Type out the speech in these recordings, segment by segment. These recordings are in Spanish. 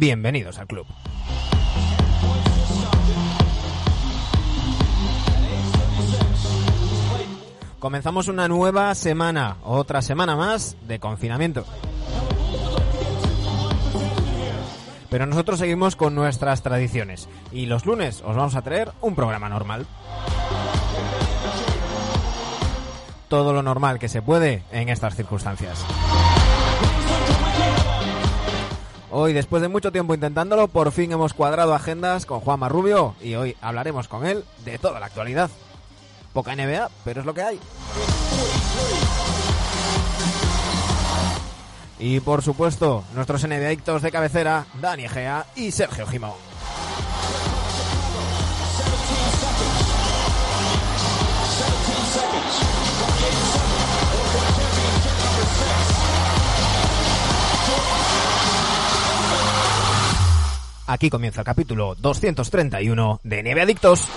Bienvenidos al club. Comenzamos una nueva semana, otra semana más de confinamiento. Pero nosotros seguimos con nuestras tradiciones y los lunes os vamos a traer un programa normal. Todo lo normal que se puede en estas circunstancias. Hoy, después de mucho tiempo intentándolo, por fin hemos cuadrado agendas con Juanma Rubio y hoy hablaremos con él de toda la actualidad. Poca NBA, pero es lo que hay. Y por supuesto, nuestros NBAictos de cabecera, Dani Egea y Sergio Gimón. Aquí comienza el capítulo 231 de Nieve Adictos.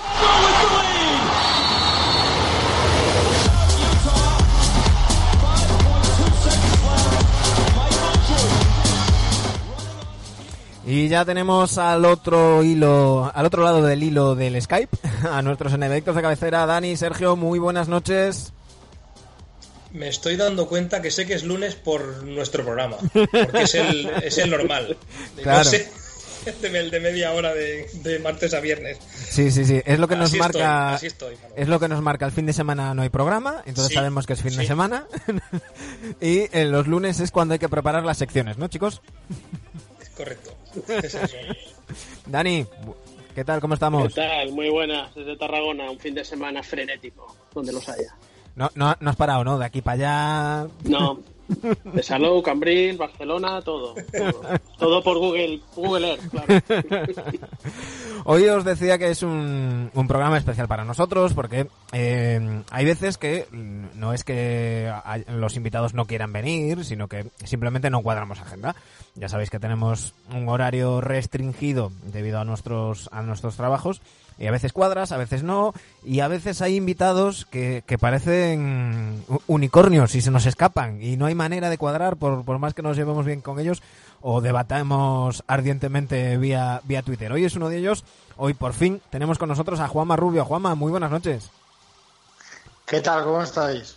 Y ya tenemos al otro hilo, al otro lado del hilo del Skype, a nuestros enedectos de cabecera, Dani, Sergio, muy buenas noches. Me estoy dando cuenta que sé que es lunes por nuestro programa, porque es el, es el normal. Claro. No sé, el de media hora de, de martes a viernes. Sí, sí, sí, es lo que nos Así marca así estoy, Manuel. es lo que nos marca el fin de semana no hay programa, entonces Sí, sabemos que es fin de semana. y en los lunes es cuando hay que preparar las secciones, ¿no, chicos? Correcto. Es eso. Dani, ¿qué tal? ¿Cómo ¿Qué estamos? tal? Muy buenas. Desde Tarragona, un fin de semana frenético, donde los haya. No, no, no has parado, ¿no? De aquí para allá. No, de Salou, Cambril, Barcelona, todo. Todo, por Google, Google Earth, claro. Hoy os decía que es un, un programa especial para nosotros porque eh, hay veces que no es que los invitados no quieran venir, sino que simplemente no cuadramos agenda. Ya sabéis que tenemos un horario restringido debido a nuestros, a nuestros trabajos y a veces cuadras, a veces no, y a veces hay invitados que, que parecen unicornios y se nos escapan y no hay manera de cuadrar por, por más que nos llevemos bien con ellos o debatamos ardientemente vía, vía Twitter. Hoy es uno de ellos. Hoy por fin tenemos con nosotros a Juanma Rubio. Juanma, muy buenas noches. ¿Qué tal? ¿Cómo estáis?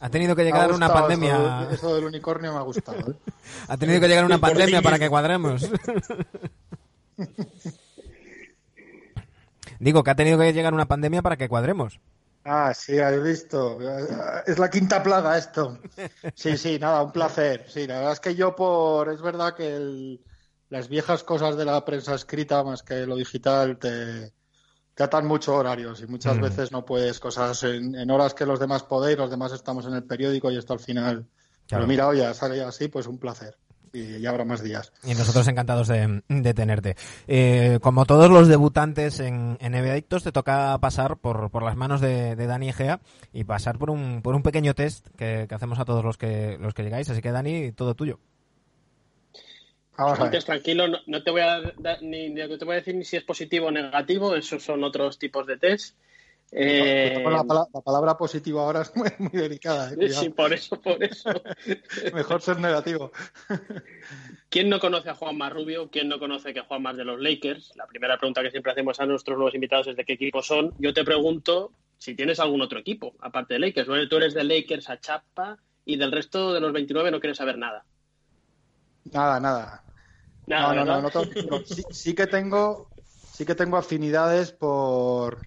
Ha tenido que llegar una pandemia. Eso, de- eso del unicornio me ha gustado. ¿eh? Ha tenido que llegar una pandemia para que cuadremos. Digo que ha tenido que llegar una pandemia para que cuadremos. Ah, sí, habéis visto. Es la quinta plaga esto. Sí, sí, nada, un placer. Sí, la verdad es que yo por... Es verdad que el- las viejas cosas de la prensa escrita más que lo digital te, te atan mucho horarios y muchas Mm. veces no puedes cosas en, en horas que los demás podéis, los demás estamos en el periódico y esto al final... Claro. Pero mira, oye, sale así, pues un placer. Y ya habrá más días. Y nosotros encantados de, de tenerte. Eh, como todos los debutantes en, en NBA Adictos, te toca pasar por, por las manos de, de Dani Egea y pasar por un, por un pequeño test que, que hacemos a todos los que, los que llegáis. Así que, Dani, todo tuyo. Vamos. Antes, tranquilo, no, no te voy a dar ni, ni- no te voy a decir ni si es positivo o negativo, esos son otros tipos de test. Eh, La, pala- la palabra positiva ahora es muy, muy delicada. eh, sí, por eso, por eso. Mejor ser negativo. ¿Quién no conoce a Juan Rubio? ¿Quién no conoce que Juan es de los Lakers? La primera pregunta que siempre hacemos a nuestros nuevos invitados es de qué equipo son. Yo te pregunto si tienes algún otro equipo, aparte de Lakers. Tú eres de Lakers a chapa y del resto de los 29 no quieres saber nada. Nada, nada. Nada, no, no, no, no sí que tengo, sí que tengo afinidades por,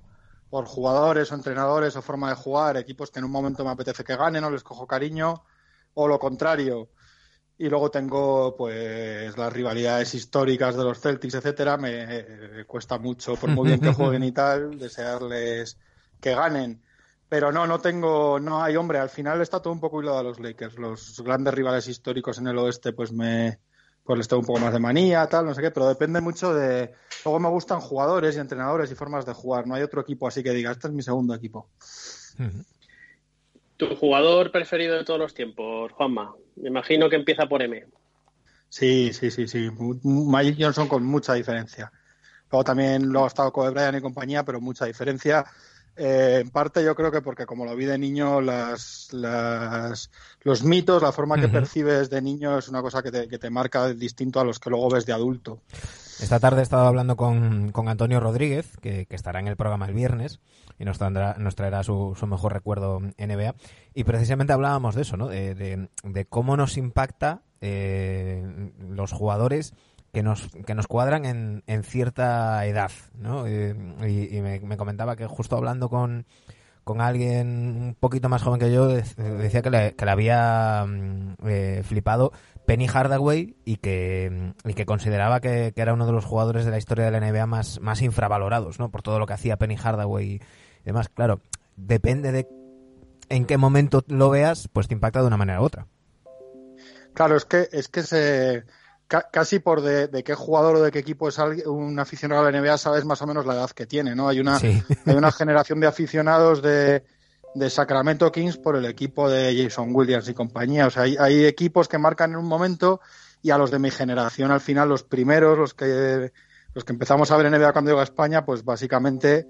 por jugadores o entrenadores o forma de jugar, equipos que en un momento me apetece que ganen o les cojo cariño, o lo contrario. Y luego tengo pues las rivalidades históricas de los Celtics, etcétera, me eh, cuesta mucho, por muy bien que jueguen y tal, desearles que ganen. pero no, no tengo, no hay hombre, al final está todo un poco hilado a los Lakers. Los grandes rivales históricos en el oeste, pues me, pues les tengo un poco más de manía, tal, no sé qué, pero depende mucho de. Luego me gustan jugadores y entrenadores y formas de jugar. No hay otro equipo así que diga, este es mi segundo equipo. ¿Tu jugador preferido de todos los tiempos, Juanma? Me imagino que empieza por M. Sí, sí, sí, sí. Magic Johnson con mucha diferencia. Luego también lo ha estado con Brian y compañía, pero mucha diferencia. Eh, en parte yo creo que porque como lo vi de niño, las, las los mitos, la forma que percibes de niño es una cosa que te, que te, marca distinto a los que luego ves de adulto. Esta tarde he estado hablando con, con Antonio Rodríguez, que, que, estará en el programa el viernes y nos, traerá, nos traerá su, su, mejor recuerdo NBA. Y precisamente hablábamos de eso, ¿no? De, de, de cómo nos impacta eh, los jugadores que nos, que nos cuadran en, en cierta edad, ¿no? y, y me, me, comentaba que justo hablando con, con alguien un poquito más joven que yo, decía que le, que le había mm, eh, flipado Penny Hardaway y que, y que consideraba que, que, era uno de los jugadores de la historia de la NBA más, más infravalorados, ¿no? Por todo lo que hacía Penny Hardaway y demás. Claro, depende de en qué momento lo veas, pues te impacta de una manera u otra. Claro, es que, es que se casi por de, de, qué jugador o de qué equipo es un aficionado a la NBA sabes más o menos la edad que tiene, ¿no? Hay una, sí. hay una generación de aficionados de, de, Sacramento Kings por el equipo de Jason Williams y compañía. O sea, hay, hay, equipos que marcan en un momento y a los de mi generación, al final, los primeros, los que, los que empezamos a ver NBA cuando llegó a España, pues básicamente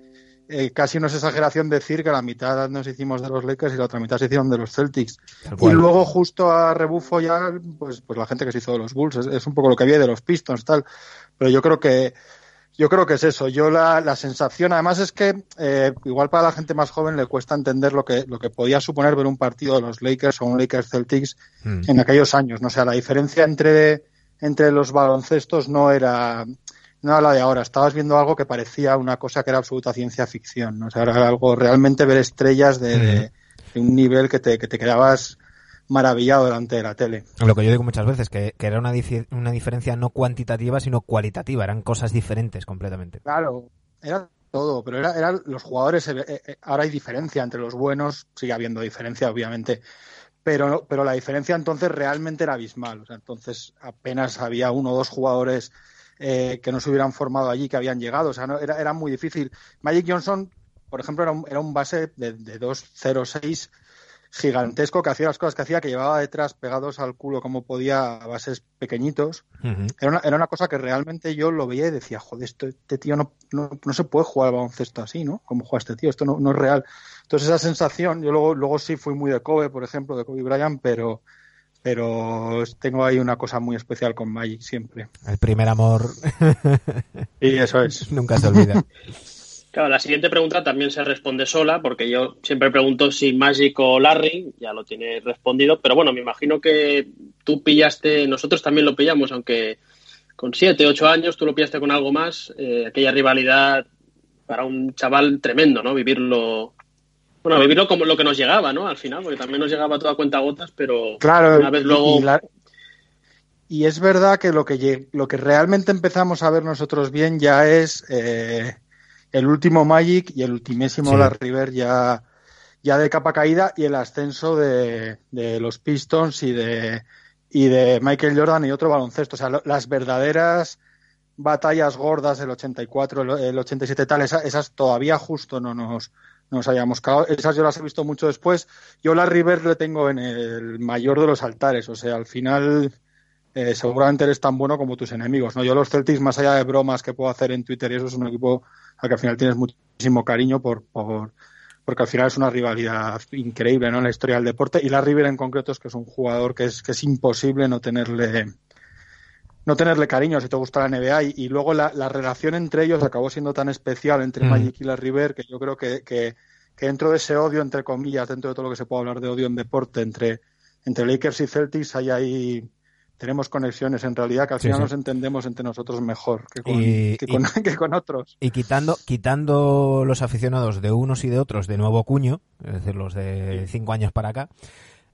eh, casi no es exageración decir que la mitad nos hicimos de los Lakers y la otra mitad se hicieron de los Celtics. Y luego justo a rebufo ya, pues, pues la gente que se hizo de los Bulls, es, es, un poco lo que había de los Pistons, tal. Pero yo creo que yo creo que es eso. Yo la, la sensación, además es que eh, igual para la gente más joven le cuesta entender lo que lo que podía suponer ver un partido de los Lakers o un Lakers Celtics mm. en aquellos años. No o sea, la diferencia entre entre los baloncestos no era no la de ahora. Estabas viendo algo que parecía una cosa que era absoluta ciencia ficción. ¿no? O sea, era algo realmente ver estrellas de, de, de un nivel que te, que te quedabas maravillado delante de la tele. Lo que yo digo muchas veces, que, que era una, una diferencia no cuantitativa, sino cualitativa. Eran cosas diferentes completamente. Claro, era todo, pero eran era los jugadores. Eh, eh, ahora hay diferencia entre los buenos, sigue habiendo diferencia, obviamente. Pero, pero la diferencia entonces realmente era abismal. O sea, entonces apenas había uno o dos jugadores eh, que no se hubieran formado allí, que habían llegado. O sea, no, era, era muy difícil. Magic Johnson, por ejemplo, era un, era un base de, de 2-0-6 gigantesco que hacía las cosas que hacía, que llevaba detrás pegados al culo como podía a bases pequeñitos. Uh -huh. era, una, era, una, cosa que realmente yo lo veía y decía, joder, esto, este tío no, no, no, se puede jugar al baloncesto así, ¿no? Como juega este tío, esto no, no, es real. Entonces esa sensación, yo luego, luego sí fui muy de Kobe, por ejemplo, de Kobe Bryant, pero pero tengo ahí una cosa muy especial con Magic siempre. El primer amor. y eso es. Nunca se olvida. Claro, la siguiente pregunta también se responde sola, porque yo siempre pregunto si Magic o Larry, ya lo tienes respondido, pero bueno, me imagino que tú pillaste, nosotros también lo pillamos, aunque con siete, ocho años tú lo pillaste con algo más, eh, aquella rivalidad para un chaval tremendo, ¿no? Vivirlo, bueno, vivirlo como lo que nos llegaba, ¿no? Al final, porque también nos llegaba toda cuenta gotas, pero claro, una vez luego... Y, la... y, es verdad que lo que lo que realmente empezamos a ver nosotros bien ya es... Eh el último Magic y el ultimésimo sí. Larry River ya, ya de capa caída y el ascenso de, de, los Pistons y de, y de Michael Jordan y otro baloncesto. O sea, lo, las verdaderas batallas gordas del 84, el, el 87 tal, esas, esas, todavía justo no nos, nos hayamos cagado. Esas yo las he visto mucho después. Yo la River le tengo en el mayor de los altares. O sea, al final eh, seguramente eres tan bueno como tus enemigos. ¿no? Yo los Celtics, más allá de bromas que puedo hacer en Twitter, y eso es un equipo al que al final tienes muchísimo cariño por, por porque al final es una rivalidad increíble ¿no? en la historia del deporte. Y la River en concreto es que es un jugador que es, que es imposible no tenerle no tenerle cariño si te gusta la NBA y, y luego la, la, relación entre ellos acabó siendo tan especial entre mm. Magic y la River que yo creo que, que, que, dentro de ese odio entre comillas dentro de todo lo que se puede hablar de odio en deporte entre entre Lakers y Celtics hay ahí tenemos conexiones en realidad que al final sí, sí. nos entendemos entre nosotros mejor que con, y, que, con, y, que con, otros. Y quitando, quitando los aficionados de unos y de otros de nuevo cuño, es decir, los de cinco años para acá,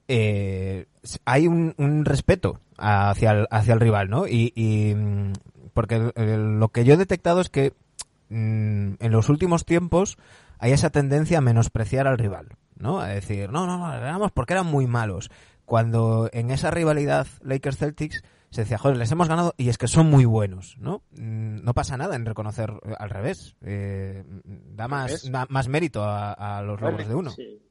eh, hay un, un, respeto hacia el, hacia el rival, ¿no? Y, y porque lo que yo he detectado es que mm, en los últimos tiempos hay esa tendencia a menospreciar al rival, ¿no? A decir, no, no, no, ganamos porque eran muy malos. Cuando en esa rivalidad Lakers-Celtics se decía, joder, les hemos ganado y es que son muy buenos, ¿no? Mm, no pasa nada en reconocer al revés. Eh, da más, da más mérito a, a los logros de uno. Sí.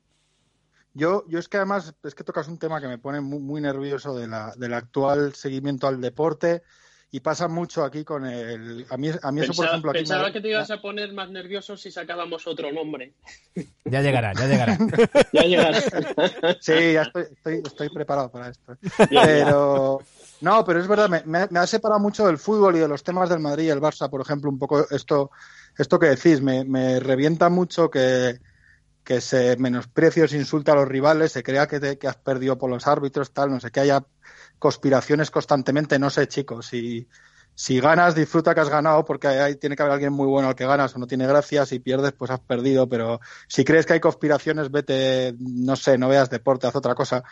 Yo, yo es que además es que tocas un tema que me pone muy, muy nervioso de la, del actual seguimiento al deporte y pasa mucho aquí con el a mí, a mí eso por ejemplo aquí pensaba me- que te ibas a poner más nervioso si sacábamos otro nombre. Ya llegará, ya llegará. Ya llegará. Sí, ya estoy, estoy, estoy preparado para esto. Ya, Pero no, pero es verdad, me, me- me ha separado mucho del fútbol y de los temas del Madrid y el Barça, por ejemplo, un poco esto, esto que decís, me, me revienta mucho que, que se menosprecie o se insulta a los rivales, se crea que, te- que has perdido por los árbitros, tal, no sé, que haya conspiraciones constantemente, no sé, chicos, si, si ganas, disfruta que has ganado, porque ahí tiene que haber alguien muy bueno al que ganas, o no tiene gracia, si pierdes, pues has perdido, pero si crees que hay conspiraciones, vete, no sé, no veas deporte, haz otra cosa.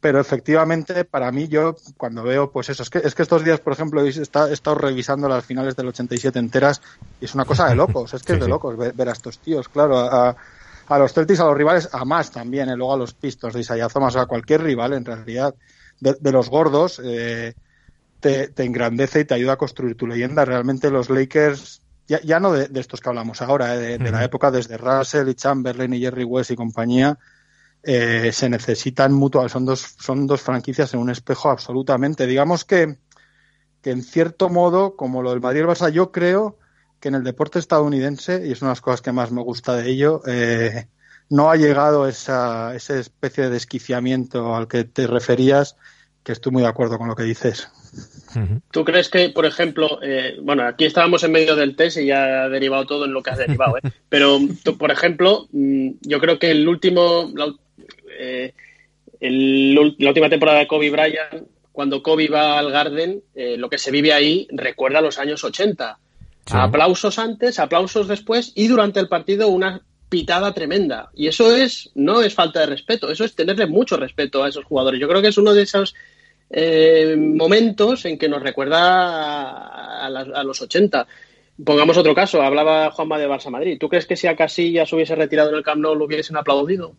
Pero efectivamente, para mí, yo cuando veo, pues eso, es que, es que estos días, por ejemplo, he está- he estado revisando las finales del 87 enteras y es una cosa de locos, es que Sí, es de locos ver, ver a estos tíos, claro, a, a los Celtics, a los rivales, a más también, eh, luego a los Pistons de Isaiah Thomas, a cualquier rival en realidad, de, de los gordos, eh, te, te engrandece y te ayuda a construir tu leyenda. Realmente los Lakers, ya, ya no de, de estos que hablamos ahora, eh, de, de la época desde Russell y Chamberlain y Jerry West y compañía, eh, se necesitan mutuamente. Son dos, son dos franquicias en un espejo absolutamente. Digamos que, que en cierto modo, como lo del Madrid Barça, yo creo que en el deporte estadounidense, y es una de las cosas que más me gusta de ello, eh, no ha llegado esa, esa especie de desquiciamiento al que te referías, que estoy muy de acuerdo con lo que dices. ¿Tú crees que, por ejemplo, eh, bueno, aquí estábamos en medio del test y ya ha derivado todo en lo que ha derivado, ¿eh? pero, tú, por ejemplo, mm, yo creo que el último, la, eh, el la última temporada de Kobe Bryant, cuando Kobe va al Garden, eh, lo que se vive ahí recuerda a los años 80. Sí. Aplausos antes, aplausos después y durante el partido una pitada tremenda. Y eso es, no es falta de respeto, eso es tenerle mucho respeto a esos jugadores. Yo creo que es uno de esos eh, momentos en que nos recuerda a, a las- a los 80. Pongamos otro caso, hablaba Juanma de Barça Madrid. ¿Tú crees que si a Casillas hubiese retirado en el Camp Nou lo hubiesen aplaudido?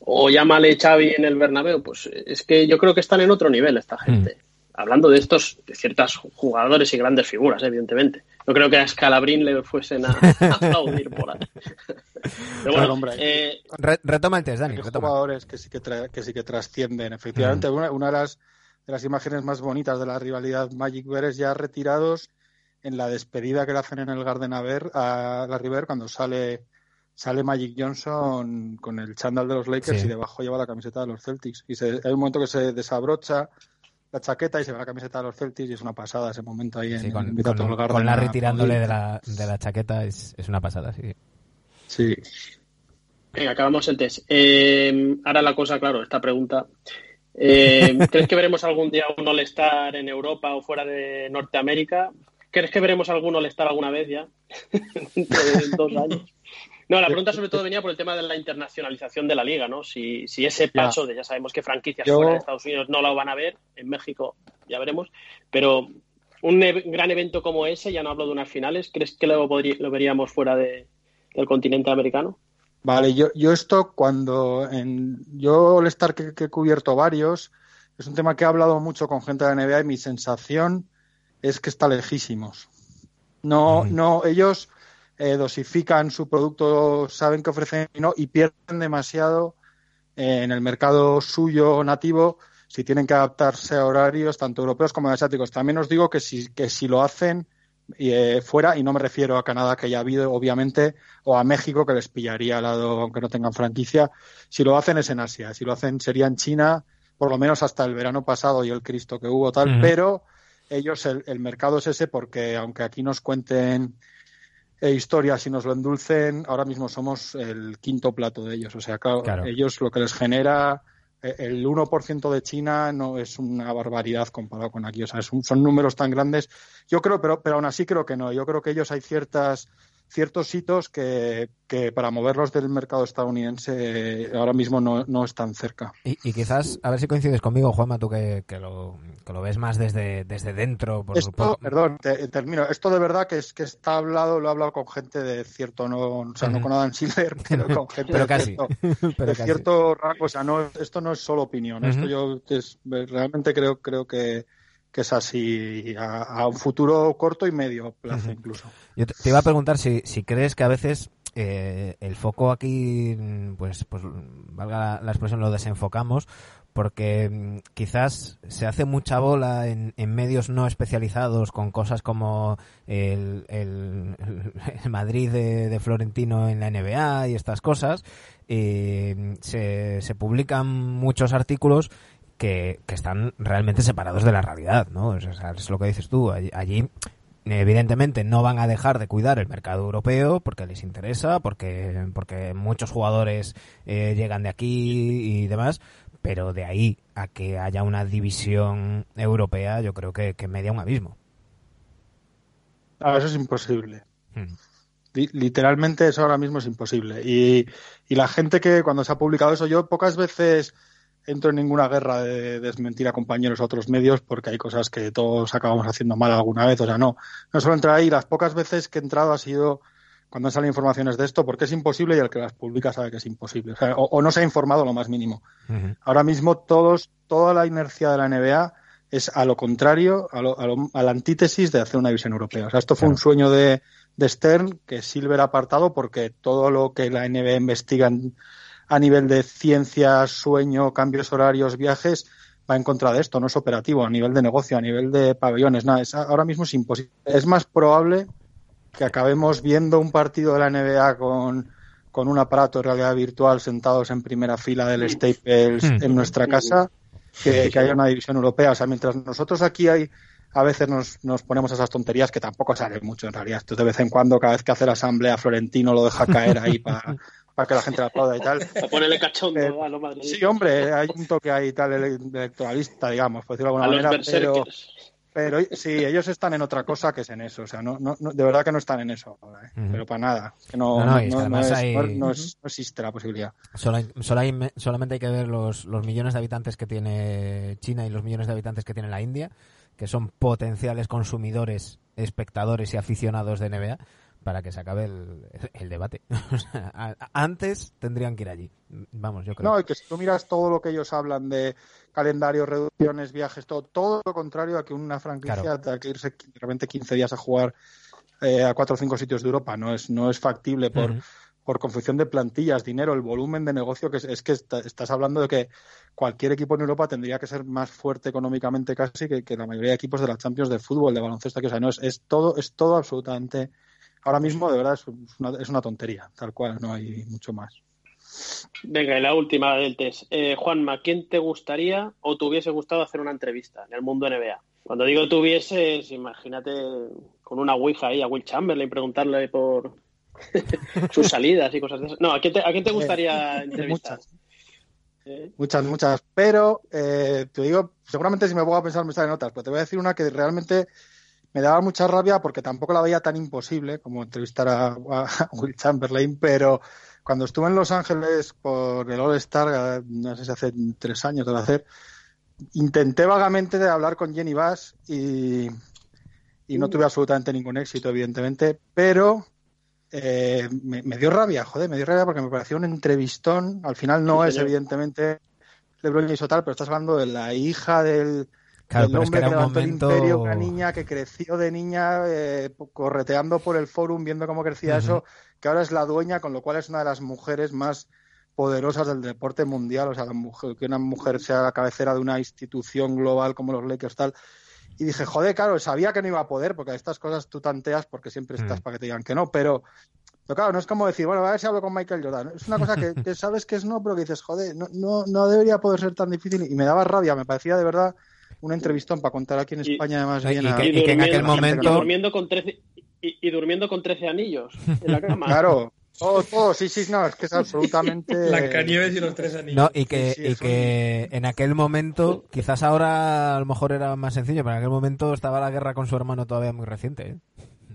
O llámale Xavi en el Bernabéu, pues es que yo creo que están en otro nivel esta gente. Hablando de estos, de ciertas jugadores y grandes figuras, evidentemente. No creo que a Scalabrín le fuesen a, a aplaudir por ahí. Pero bueno, Claro, hombre. eh, Re- retoma el test, Dani, Hay retoma. jugadores que sí que, tra- que sí que trascienden. Efectivamente, una, una de, las, de las imágenes más bonitas de la rivalidad Magic Bears ya retirados en la despedida que le hacen en el Garden a, ver, a la River cuando sale sale Magic Johnson con el chándal de los Lakers Sí. y debajo lleva la camiseta de los Celtics. Y se- hay un momento que se desabrocha la chaqueta y se ve la camiseta de los Celtics y es una pasada ese momento ahí en, Sí, en con, con- el Garden con Larry a tirándole de la, de la chaqueta es, es una pasada, sí. Sí. Venga, acabamos el test. Eh, ahora la cosa, claro, esta pregunta. Eh, ¿Crees que veremos algún día un All-Star en Europa o fuera de Norteamérica? ¿Crees que veremos algún All-Star alguna vez ya? Dentro de dos años. No, la pregunta sobre todo venía por el tema de la internacionalización de la liga, ¿no? Si, si ese Ya. paso de, ya sabemos que franquicias Yo- fuera de Estados Unidos no lo van a ver, en México ya veremos, pero un e- gran evento como ese, ya no hablo de unas finales, ¿crees que lo, lo veríamos fuera de- del continente americano? Vale, yo, yo esto cuando en, yo el estar que, que he cubierto varios, es un tema que he hablado mucho con gente de la NBA y mi sensación es que está lejísimos. No, no, ellos eh, dosifican su producto, saben que ofrecen y no, y pierden demasiado eh, en el mercado suyo nativo si tienen que adaptarse a horarios tanto europeos como asiáticos. También os digo que si, que si lo hacen eh, fuera, y no me refiero a Canadá, que ya ha habido, obviamente, o a México, que les pillaría al lado, aunque no tengan franquicia. Si lo hacen es en Asia, si lo hacen sería en China, por lo menos hasta el verano pasado y el Cristo que hubo tal, pero ellos, el, el mercado es ese porque aunque aquí nos cuenten eh, historias y nos lo endulcen, ahora mismo somos el quinto plato de ellos. O sea, claro, Claro. ellos lo que les genera eh, el 1% de China no es una barbaridad comparado con aquí. O sea, son números tan grandes. Yo creo, pero, pero aún así creo que no. Yo creo que ellos hay ciertas ciertos hitos que, que para moverlos del mercado estadounidense ahora mismo no, no están cerca. Y, y, quizás, a ver si coincides conmigo, Juanma, tú que, que, lo, que lo ves más desde, desde dentro. Por, esto, por... Perdón, te, termino. Esto de verdad que es que está hablado, lo he hablado con gente de cierto, no, o sea, no con Adam Silver, pero con gente pero de, casi. cierto, pero de casi. cierto rango. O sea, no, esto no es solo opinión. Uh -huh. Esto yo es, realmente creo, creo que que es así a, a, un futuro corto y medio plazo uh -huh. incluso. Yo te, te, iba a preguntar si, si crees que a veces eh, el foco aquí, pues, pues valga la, la, expresión, lo desenfocamos, porque mm, quizás se hace mucha bola en, en, medios no especializados con cosas como el, el, el Madrid de, de, Florentino en la NBA y estas cosas. Eh, se, se publican muchos artículos que, que, están realmente separados de la realidad, ¿no? O sea, es lo que dices tú. Allí, allí, evidentemente, no van a dejar de cuidar el mercado europeo porque les interesa, porque, porque muchos jugadores eh, llegan de aquí y demás, pero de ahí a que haya una división europea, yo creo que, que media un abismo. Ah, eso es imposible. Hmm. Literalmente eso ahora mismo es imposible. Y, y la gente que cuando se ha publicado eso, yo pocas veces entro en ninguna guerra de desmentir a compañeros a otros medios porque hay cosas que todos acabamos haciendo mal alguna vez. O sea, no, no solo entrar ahí. Las pocas veces que he entrado ha sido cuando han salido informaciones de esto porque es imposible y el que las publica sabe que es imposible. O, sea, o, o no se ha informado lo más mínimo. Uh -huh. Ahora mismo todos, toda la inercia de la NBA es a lo contrario, a, lo, a, lo, a la antítesis de hacer una división europea. O sea, esto fue claro. un sueño de, de Stern que Silver ha apartado porque todo lo que la NBA investiga en, a nivel de ciencias, sueño, cambios horarios, viajes, va en contra de esto, no es operativo, a nivel de negocio, a nivel de pabellones, nada, es, ahora mismo es imposible. Es más probable que acabemos viendo un partido de la NBA con, con un aparato de realidad virtual sentados en primera fila del Staples en nuestra casa que, que haya una división europea. O sea, mientras nosotros aquí hay a veces nos, nos ponemos esas tonterías que tampoco sale mucho en realidad. Esto de vez en cuando, cada vez que hace la asamblea, Florentino lo deja caer ahí para para que la gente la aplauda y tal. Para ponerle cachondo eh, a lo madre. Sí, hombre, hay un toque ahí tal electoralista, digamos, por decirlo de alguna a manera, pero, pero sí, ellos están en otra cosa que es en eso, o sea, no, no, no de verdad que no están en eso, ¿eh? uh -huh. pero para nada, que no, no, no, no es, hay... no, es, existe la posibilidad. Solo hay, solo hay, solamente hay que ver los, los millones de habitantes que tiene China y los millones de habitantes que tiene la India, que son potenciales consumidores, espectadores y aficionados de NBA para que se acabe el, el debate. Antes tendrían que ir allí. Vamos, yo creo. No, y que si tú miras todo lo que ellos hablan de calendario, reducciones, viajes, todo, todo lo contrario a que una franquicia claro. tenga que irse de repente 15 días a jugar eh, a cuatro o cinco sitios de Europa. No es, no es factible por, uh -huh. por confección de plantillas, dinero, el volumen de negocio, que es, es que está, estás hablando de que cualquier equipo en Europa tendría que ser más fuerte económicamente casi que, que la mayoría de equipos de la Champions de fútbol, de baloncesto, que o sea, no es, es todo, es todo absolutamente ahora mismo de verdad es una, es una tontería, tal cual, no hay mucho más. Venga, y la última del test. Eh, Juanma, ¿quién te gustaría o te hubiese gustado hacer una entrevista en el mundo NBA? Cuando digo tuvieses, imagínate con una ouija ahí a Will Chamberlain preguntarle por sus salidas y cosas de esas. No, ¿a quién te, a quién te gustaría entrevistar? Muchas. ¿Eh? Muchas, muchas. Pero eh, te digo, seguramente si me pongo a pensar me salen otras, pero te voy a decir una que realmente me daba mucha rabia porque tampoco la veía tan imposible como entrevistar a, a Will Chamberlain, pero cuando estuve en Los Ángeles por el All Star, no sé si hace tres años hacer, intenté vagamente de hablar con Jenny Bass y, y no tuve absolutamente ningún éxito, evidentemente, pero eh, me, me, dio rabia, joder, me dio rabia porque me pareció un entrevistón. Al final no sí, es, evidentemente, LeBron James o tal, pero estás hablando de la hija del, Claro, el pero hombre es que era que un momento... el imperio, una niña que creció de niña eh, correteando por el forum, viendo cómo crecía uh -huh. eso, que ahora es la dueña, con lo cual es una de las mujeres más poderosas del deporte mundial, o sea, mujer, que una mujer sea la cabecera de una institución global como los Lakers tal. Y dije, joder, claro, sabía que no iba a poder, porque estas cosas tú tanteas porque siempre estás uh -huh. para que te digan que no, pero pero claro, no es como decir, bueno, a ver si hablo con Michael Jordan. Es una cosa que, que, sabes que es no, pero que dices, joder, no, no, no debería poder ser tan difícil. Y me daba rabia, me parecía de verdad un entrevistón para contar aquí en España, y, además, y, bien y, a, que, y que en aquel momento. Y durmiendo con 13, y, durmiendo con 13 anillos en la cama. claro. Todo, todo, sí, sí, no, es que es absolutamente. Blancanieves y los tres anillos. No, y que, sí, sí, y que en aquel momento, quizás ahora a lo mejor era más sencillo, pero en aquel momento estaba la guerra con su hermano todavía muy reciente. ¿eh?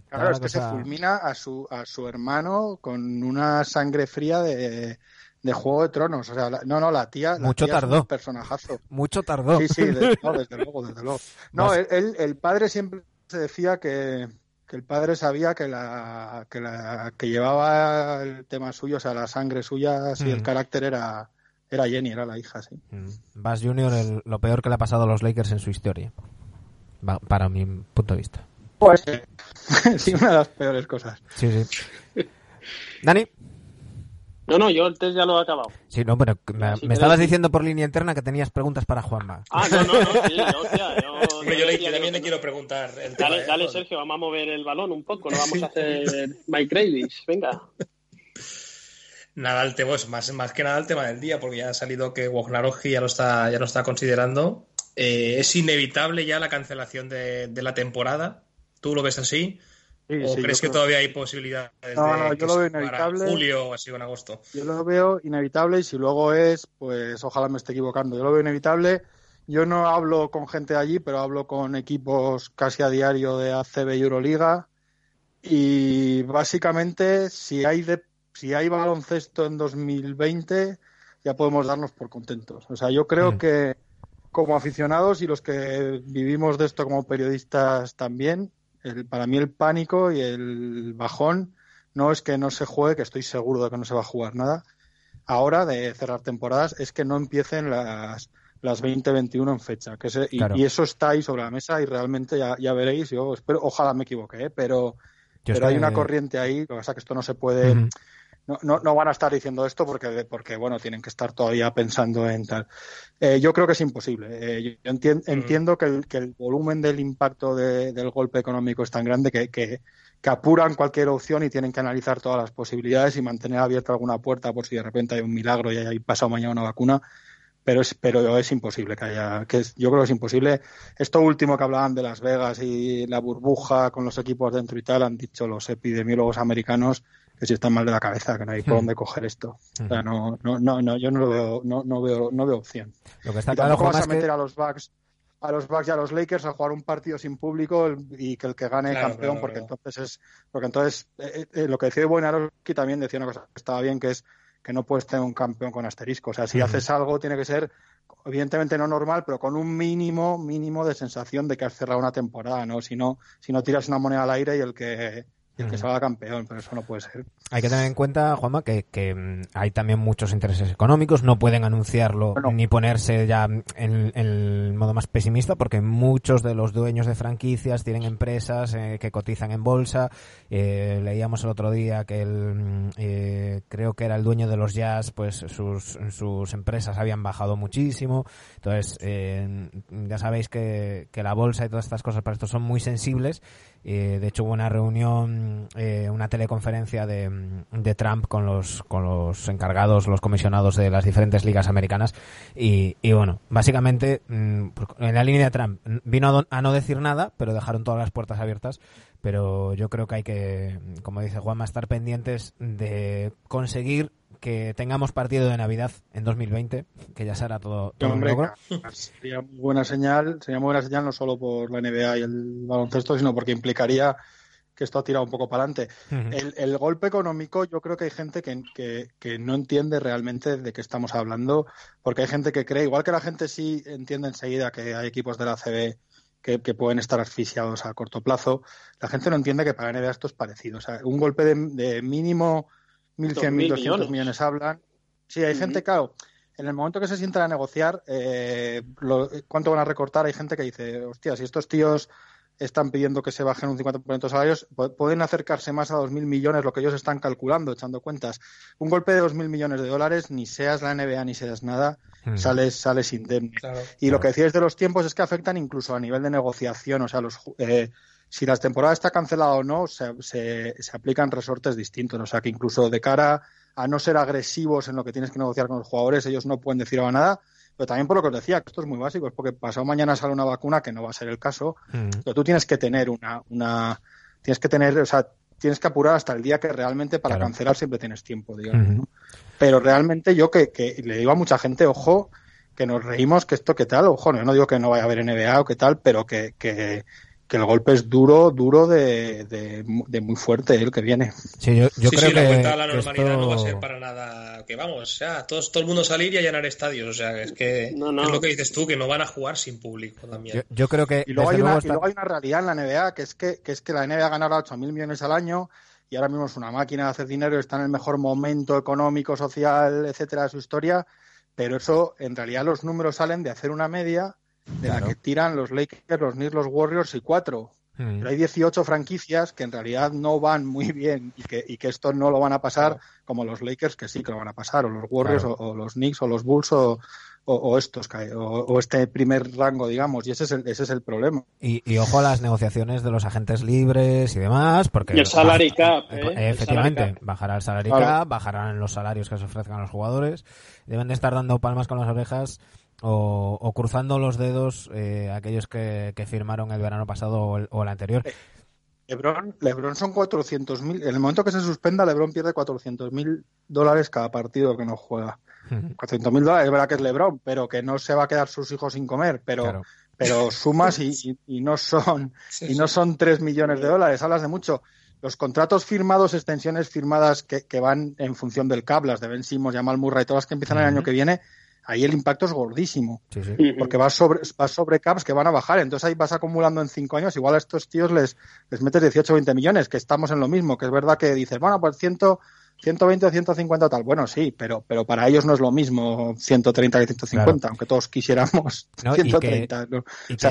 Claro, es que se fulmina a su, a su hermano con una sangre fría de, de Juego de Tronos. O sea, no, no, la tía. Mucho la tía tardó. un personajazo. Mucho tardó. Sí, sí, de- no, desde luego, desde luego. No, él, él- el padre siempre se decía que, que el padre sabía que la, que la que llevaba el tema suyo, o sea, la sangre suya, sí, el Mm. carácter era, era Jenny, era la hija, sí. Mm. Bass Jr. el- lo peor que le ha pasado a los Lakers en su historia. Para mi punto de vista. Pues sí, una de las peores cosas. Sí, sí. Dani. No, no, yo el test ya lo he acabado. Sí, no, pero me, Si me quieres, estabas diciendo por línea interna que tenías preguntas para Juanma. Ah, no, no, no, sí, hostia, yo, Hombre, yo, le- yo también le quiero preguntar. El tema, Dale, ¿eh? Sergio, vamos a mover el balón un poco, no vamos a hacer Mike Davis, venga. Nada, el tema es más, más que nada el tema del día, porque ya ha salido que Wojnarowski ya lo está, ya lo está considerando. Eh, ¿Es inevitable ya la cancelación de, de la temporada? ¿Tú lo ves así? Sí, ¿O sí, crees yo que creo- todavía hay posibilidades No, de no, yo que lo veo para inevitable. julio o así o en agosto? Yo lo veo inevitable y si luego es, pues ojalá me esté equivocando. Yo lo veo inevitable. Yo no hablo con gente de allí, pero hablo con equipos casi a diario de ACB y Euroliga. Y básicamente, si hay de, si hay baloncesto en 2020, ya podemos darnos por contentos. O sea, yo creo Mm. que como aficionados y los que vivimos de esto como periodistas también, el, para mí el pánico y el bajón no es que no se juegue, que estoy seguro de que no se va a jugar nada. Ahora de cerrar temporadas es que no empiecen las las 20-21 en fecha. Que se- y, Claro. y eso está ahí sobre la mesa y realmente ya, ya veréis. Yo espero, ojalá me equivoque, ¿eh? pero, Yo pero hay una corriente ahí. Lo que pasa es que esto no se puede. No, no, no van a estar diciendo esto porque, porque bueno, tienen que estar todavía pensando en tal. Eh, yo creo que es imposible. Eh, yo entien- entiendo que el, que el volumen del impacto de- del golpe económico es tan grande que, que, que apuran cualquier opción y tienen que analizar todas las posibilidades y mantener abierta alguna puerta por si de repente hay un milagro y hay pasado mañana una vacuna. Pero es, pero es imposible que haya, que es- yo creo que es imposible. Esto último que hablaban de Las Vegas y la burbuja con los equipos dentro y tal, han dicho los epidemiólogos americanos que si están mal de la cabeza, que no hay por Hmm. dónde coger esto. O sea, no, no, no, no, yo no lo veo, no, no veo, no veo opción. Lo que está Y claro, vas a que... meter a los Bucks, a los Bucks y a los Lakers a jugar un partido sin público y que el que gane Claro, campeón, claro, porque claro. entonces es, porque entonces eh, eh, lo que decía Wojnarowski también decía una cosa que estaba bien, que es que no puedes tener un campeón con asterisco. O sea, si Ujú. haces algo tiene que ser evidentemente no normal, pero con un mínimo, mínimo de sensación de que has cerrado una temporada, ¿no? Si no, si no tiras una moneda al aire y el que el que salga campeón, pero eso no puede ser. Hay que tener en cuenta, Juanma, que, que, mm, hay también muchos intereses económicos. No pueden anunciarlo Bueno. ni ponerse ya en, en el modo más pesimista, porque muchos de los dueños de franquicias tienen empresas eh, que cotizan en bolsa. Eh, leíamos el otro día que el, mm, eh, creo que era el dueño de los Jazz, pues sus, sus empresas habían bajado muchísimo. Entonces, eh, ya sabéis que, que la bolsa y todas estas cosas para esto son muy sensibles. Eh, de hecho, hubo una reunión, eh, una teleconferencia de, de Trump con los, con los encargados, los comisionados de las diferentes ligas americanas. Y, y bueno, básicamente, mm, en la línea de Trump, vino a, don- a no decir nada, pero dejaron todas las puertas abiertas. Pero yo creo que hay que, como dice Juanma, estar pendientes de conseguir que tengamos partido de Navidad en 2020, que ya será todo, todo Hombre, sería muy buena señal, sería muy buena señal no solo por la NBA y el baloncesto, sino porque implicaría que esto ha tirado un poco para adelante. El golpe económico, yo creo que hay gente que, que, que no entiende realmente de qué estamos hablando, porque hay gente que cree, igual que la gente sí entiende enseguida que hay equipos de la CB que, que pueden estar asfixiados a corto plazo, la gente no entiende que para la NBA esto es parecido. O sea, un golpe de, de mínimo 1.100, 1.200 millones. millones. hablan. Sí, hay gente, claro, en el momento que se sientan a negociar, eh, lo- ¿cuánto van a recortar? Hay gente que dice, hostia, si estos tíos están pidiendo que se bajen un 50% de salarios, pu- pueden acercarse más a 2.000 millones, lo que ellos están calculando, echando cuentas. Un golpe de 2.000 millones de dólares, ni seas la NBA ni seas nada, Ujú. sales, sales indemne. Claro. Y lo que decíais de los tiempos es que afectan incluso a nivel de negociación, o sea, los, eh, si la temporada está cancelada o no, se, se, se aplican resortes distintos, o sea, que incluso de cara a no ser agresivos en lo que tienes que negociar con los jugadores, ellos no pueden decir ahora nada, pero también por lo que os decía, que esto es muy básico, es porque pasado mañana sale una vacuna, que no va a ser el caso, Ujú. pero tú tienes que tener una, una tienes que tener, o sea, tienes que apurar hasta el día que realmente para Claro. cancelar siempre tienes tiempo, digamos. ¿no? Pero realmente yo que, que le digo a mucha gente, ojo, que nos reímos, que esto qué tal, ojo, no, yo no digo que no vaya a haber NBA o qué tal, pero que, que, que el golpe es duro, duro de, de, muy fuerte el que viene. Sí, yo, yo creo sí, que la vuelta a la normalidad no va a ser para nada que vamos, o sea, todos, todo el mundo salir y llenar estadios, o sea, es que es lo que dices tú, que no van a jugar sin público también. Yo, creo que y luego, hay una, y luego, hay una, realidad en la NBA, que es que, que es que la NBA ganará 8.000 millones al año y ahora mismo es una máquina de hacer dinero, está en el mejor momento económico, social, etcétera, de su historia, pero eso, en realidad los números salen de hacer una media de la que tiran los Lakers, los Knicks, los Warriors y cuatro. Mm. Pero hay 18 franquicias que en realidad no van muy bien y que, y que esto no lo van a pasar como los Lakers que sí que lo van a pasar, o los Warriors, o, los Knicks, o los Bulls, o, o, estos, o, este primer rango, digamos, y ese es el, ese es el problema. Y, ojo a las negociaciones de los agentes libres y demás, porque... Y el salary cap. ¿eh? Efectivamente, bajará el salary cap, bajarán los salarios que se ofrezcan a los jugadores, deben de estar dando palmas con las orejas o, cruzando los dedos eh, aquellos que, firmaron el verano pasado o el, anterior. Eh, Lebron, Lebron son 400.000. En el momento que se suspenda, Lebron pierde 400.000 dólares cada partido que no juega. 400.000 dólares, es verdad que es Lebron, pero que no se va a quedar sus hijos sin comer. Pero, pero sumas y, no son y no son 3 millones de dólares. Hablas de mucho. Los contratos firmados, extensiones firmadas que, van en función del CAP, las de Ben Simmons, Jamal Murray, todas las que empiezan el año que viene, ahí el impacto es gordísimo. Porque vas sobre, vas sobre caps que van a bajar. Entonces ahí vas acumulando en cinco años. Igual a estos tíos les, les metes 18 o 20 millones, que estamos en lo mismo. Que es verdad que dices, bueno, pues ciento, 120 o 150 tal. Bueno, sí, pero, pero para ellos no es lo mismo 130 que 150, aunque todos quisiéramos 130.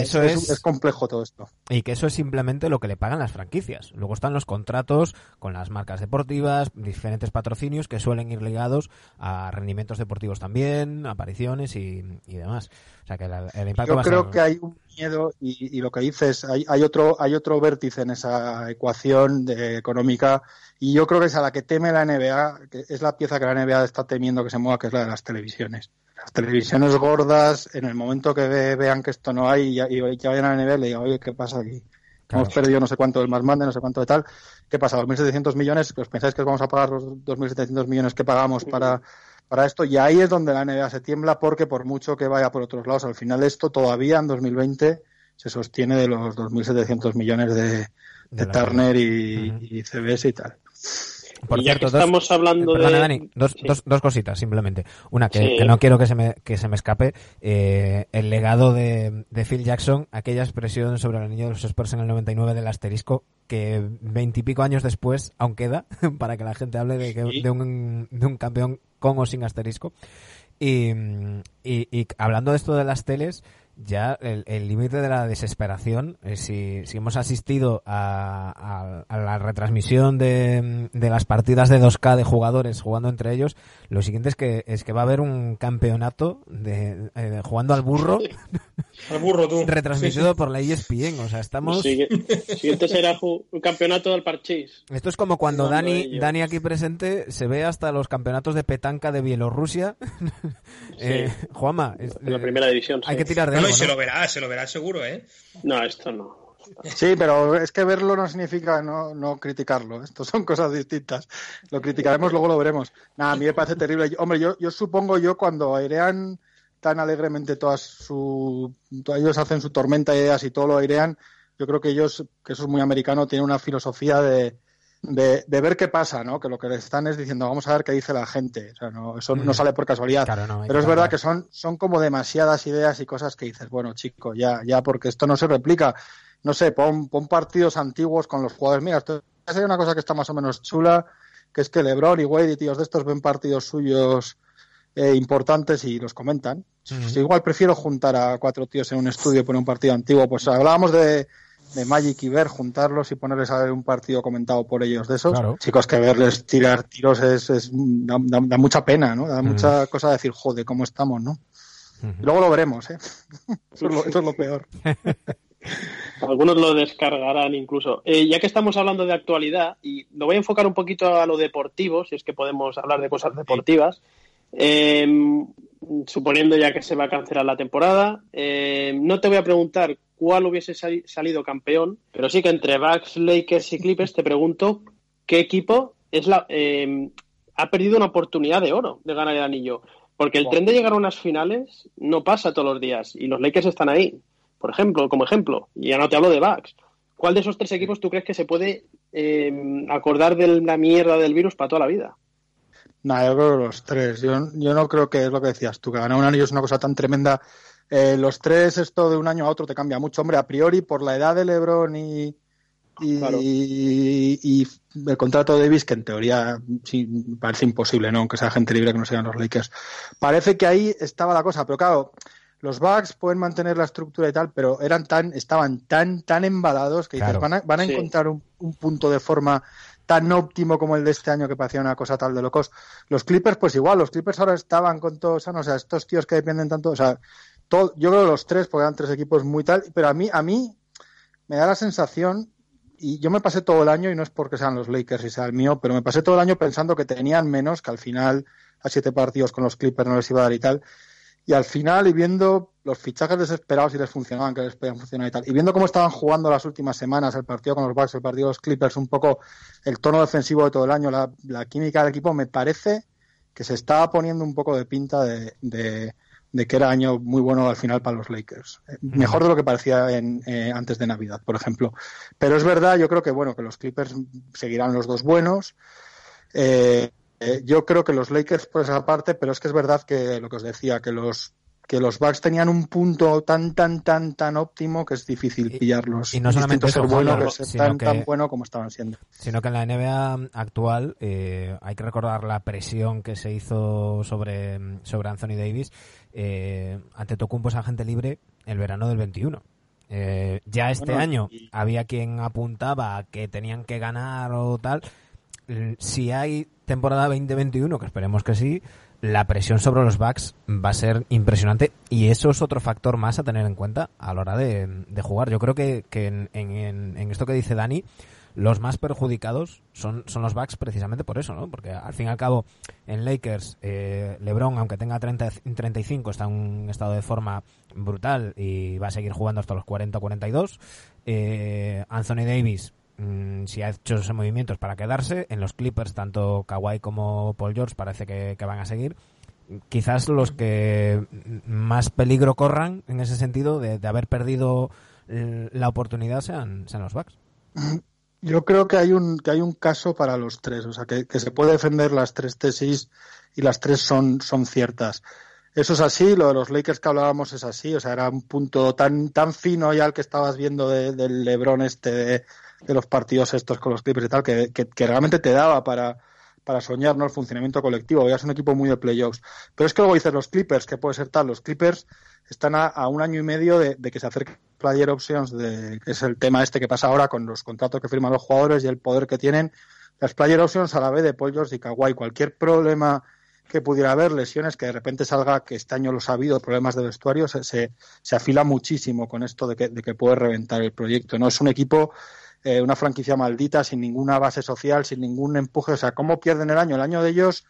eso es, complejo todo esto. Y que eso es simplemente lo que le pagan las franquicias. Luego están los contratos con las marcas deportivas, diferentes patrocinios que suelen ir ligados a rendimientos deportivos también, apariciones y, demás. O sea que el impacto Yo creo que hay un miedo y, lo que dices, hay, hay, otro, hay otro vértice en esa ecuación de, económica y yo creo que es a la que teme la NBA, que es la pieza que la NBA está temiendo que se mueva, que es la de las televisiones. Las televisiones gordas, en el momento que vean que esto no hay y, ya vayan a la NBA, le digan, oye, ¿qué pasa aquí? Hemos perdido no sé cuánto del más mande, no sé cuánto de tal. ¿Qué pasa? ¿2.700 millones? ¿Os pensáis que vamos a pagar los 2.700 millones que pagamos para, para esto? Y ahí es donde la NBA se tiembla porque por mucho que vaya por otros lados, al final esto todavía en 2020 se sostiene de los 2.700 millones de, de, Turner y, CBS y tal. Por cierto, estamos hablando de... dos, dos, cositas simplemente. Una, que, no quiero que se me, que se me escape. Eh, el legado de, Phil Jackson, aquella expresión sobre el anillo de los Spurs en el 99 del asterisco, que veintipico años después aún queda para que la gente hable de, de, un, de un campeón con o sin asterisco. Y, y, y, hablando de esto de las teles, ya el límite de la desesperación, eh, si, si, hemos asistido a, a, la retransmisión de, de, las partidas de 2K de jugadores jugando entre ellos, lo siguiente es que, es que va a haber un campeonato de, eh, jugando al burro, al burro tú. retransmitido por la ESPN. O sea, estamos... siguiente será un campeonato del parchís. Esto es como cuando Dani, Dani aquí presente se ve hasta los campeonatos de petanca de Bielorrusia. eh, Juanma, la primera división. Hay que tirar de no, y se lo verá, se lo verá seguro, ¿eh? No, esto no. Sí, pero es que verlo no significa no, no criticarlo. Esto son cosas distintas. Lo criticaremos, luego lo veremos. Nada, a mí me parece terrible. Hombre, yo, yo supongo yo cuando airean tan alegremente todas su... Ellos hacen su tormenta de ideas y todo lo airean. Yo creo que ellos, que eso es muy americano, tienen una filosofía de, de, ver qué pasa, ¿no? Que lo que le están es diciendo, vamos a ver qué dice la gente. O sea, no, eso no mm. sale por casualidad. Pero es verdad que son, son como demasiadas ideas y cosas que dices, bueno, chico, ya, ya, porque esto no se replica. No sé, pon, pon partidos antiguos con los jugadores. Mira, esto es una cosa que está más o menos chula, que es que LeBron y Wade y tíos de estos ven partidos suyos eh, importantes y los comentan. Pues igual prefiero juntar a cuatro tíos en un estudio y poner un partido antiguo. Pues hablábamos de de Magic y ver, juntarlos y ponerles a ver un partido comentado por ellos de esos. Chicos, que verles tirar tiros es, es da, mucha pena, ¿no? Da mucha cosa decir, joder, cómo estamos, ¿no? luego lo veremos, ¿eh? eso, es lo, peor. Algunos lo descargarán incluso. Eh, ya que estamos hablando de actualidad, y lo voy a enfocar un poquito a lo deportivo, si es que podemos hablar de cosas deportivas. Eh, suponiendo ya que se va a cancelar la temporada, eh, no te voy a preguntar cuál hubiese salido campeón, pero sí que entre Bucks, Lakers y Clippers te pregunto qué equipo es la, eh, ha perdido una oportunidad de oro de ganar el anillo. Porque el tren de llegar a unas finales no pasa todos los días y los Lakers están ahí, por ejemplo, como ejemplo. Y ya no te hablo de Bucks. ¿cuál de esos tres equipos tú crees que se puede eh, acordar de la mierda del virus para toda la vida? No, yo creo que los tres. Yo, yo no creo que es lo que decías tú, que ganar un anillo es una cosa tan tremenda. Eh, los tres, esto de un año a otro te cambia mucho. Hombre, a priori, por la edad de LeBron y, y, Claro. y- y el contrato de Davis, que en teoría sí, parece imposible, ¿no? Aunque sea gente libre que no sean los Lakers. Parece que ahí estaba la cosa, pero claro, los Bucks pueden mantener la estructura y tal, pero eran tan, estaban tan, tan embalados que dices, van a, van a Sí. encontrar un, un punto de forma tan óptimo como el de este año que parecía una cosa tal de locos. Los Clippers, pues igual, los Clippers ahora estaban con todos, o sea, estos tíos que dependen tanto, o sea, yo creo los tres, porque eran tres equipos muy tal, pero a mí, a mí me da la sensación, y yo me pasé todo el año, y no es porque sean los Lakers y sea el mío, pero me pasé todo el año pensando que tenían menos, que al final a siete partidos con los Clippers no les iba a dar y tal. Y al final, y viendo los fichajes desesperados y les funcionaban, que les podían funcionar y tal, y viendo cómo estaban jugando las últimas semanas, el partido con los Bucks, el partido de los Clippers, un poco el tono defensivo de todo el año, la, química del equipo, me parece que se estaba poniendo un poco de pinta de- de que era año muy bueno al final para los Lakers. Eh, Mejor de lo que parecía en, eh, antes de Navidad, por ejemplo. Pero es verdad, yo creo que bueno, que los Clippers seguirán los dos buenos. Eh, eh, yo creo que los Lakers por esa parte, pero es que es verdad que lo que os decía, que los que los Bucks tenían un punto tan tan tan tan óptimo que es difícil pillarlos. y no solamente eso, ser bueno que ser tan, que- tan bueno como estaban siendo. Sino que en la NBA actual eh, hay que recordar la presión que se hizo sobre, sobre Anthony Davis. Eh, ante Tocumpo es agente libre el verano del 21. Eh, ya este Bueno, año y- había quien apuntaba a que tenían que ganar o tal. Si hay temporada 2021, que esperemos que sí, la presión sobre los Bucks va a ser impresionante y eso es otro factor más a tener en cuenta a la hora de, jugar. Yo creo que, que en, en- esto que dice Dani, los más perjudicados son, son los Bucks precisamente por eso, ¿no? Porque al fin y al cabo, en Lakers, eh, LeBron, aunque tenga 30, 35, está en un estado de forma brutal y va a seguir jugando hasta los 40 o 42. Eh, Anthony Davis, mm, si ha hecho esos movimientos para quedarse, en los Clippers, tanto Kawhi como Paul George parece que, van a seguir. Quizás los que más peligro corran en ese sentido de, haber perdido eh, la oportunidad sean, sean los Bucks. Yo creo que hay un que hay un caso para los tres, o sea, que, se puede defender las tres tesis y las tres son, son ciertas. Eso es así, lo de los Lakers que hablábamos es así, o sea, era un punto tan tan fino ya el que estabas viendo de- del LeBron este de, de los partidos estos con los Clippers y tal, que, que, que realmente te daba para, para soñar ¿no? el funcionamiento colectivo. Ya es un equipo muy de playoffs. Pero es que luego dices los Clippers, que puede ser tal, los Clippers están a, un año y medio de, de que se acerque player options, de, que es el tema este que pasa ahora con los contratos que firman los jugadores y el poder que tienen. Las player options a la vez de Paul George y Kawhi, cualquier problema que pudiera haber, lesiones, que de repente salga, que este año lo ha habido, problemas de vestuario, se, se, se afila muchísimo con esto de que, de que puede reventar el proyecto. No es un equipo, eh, una franquicia maldita, sin ninguna base social, sin ningún empuje. O sea, ¿cómo pierden el año? El año de ellos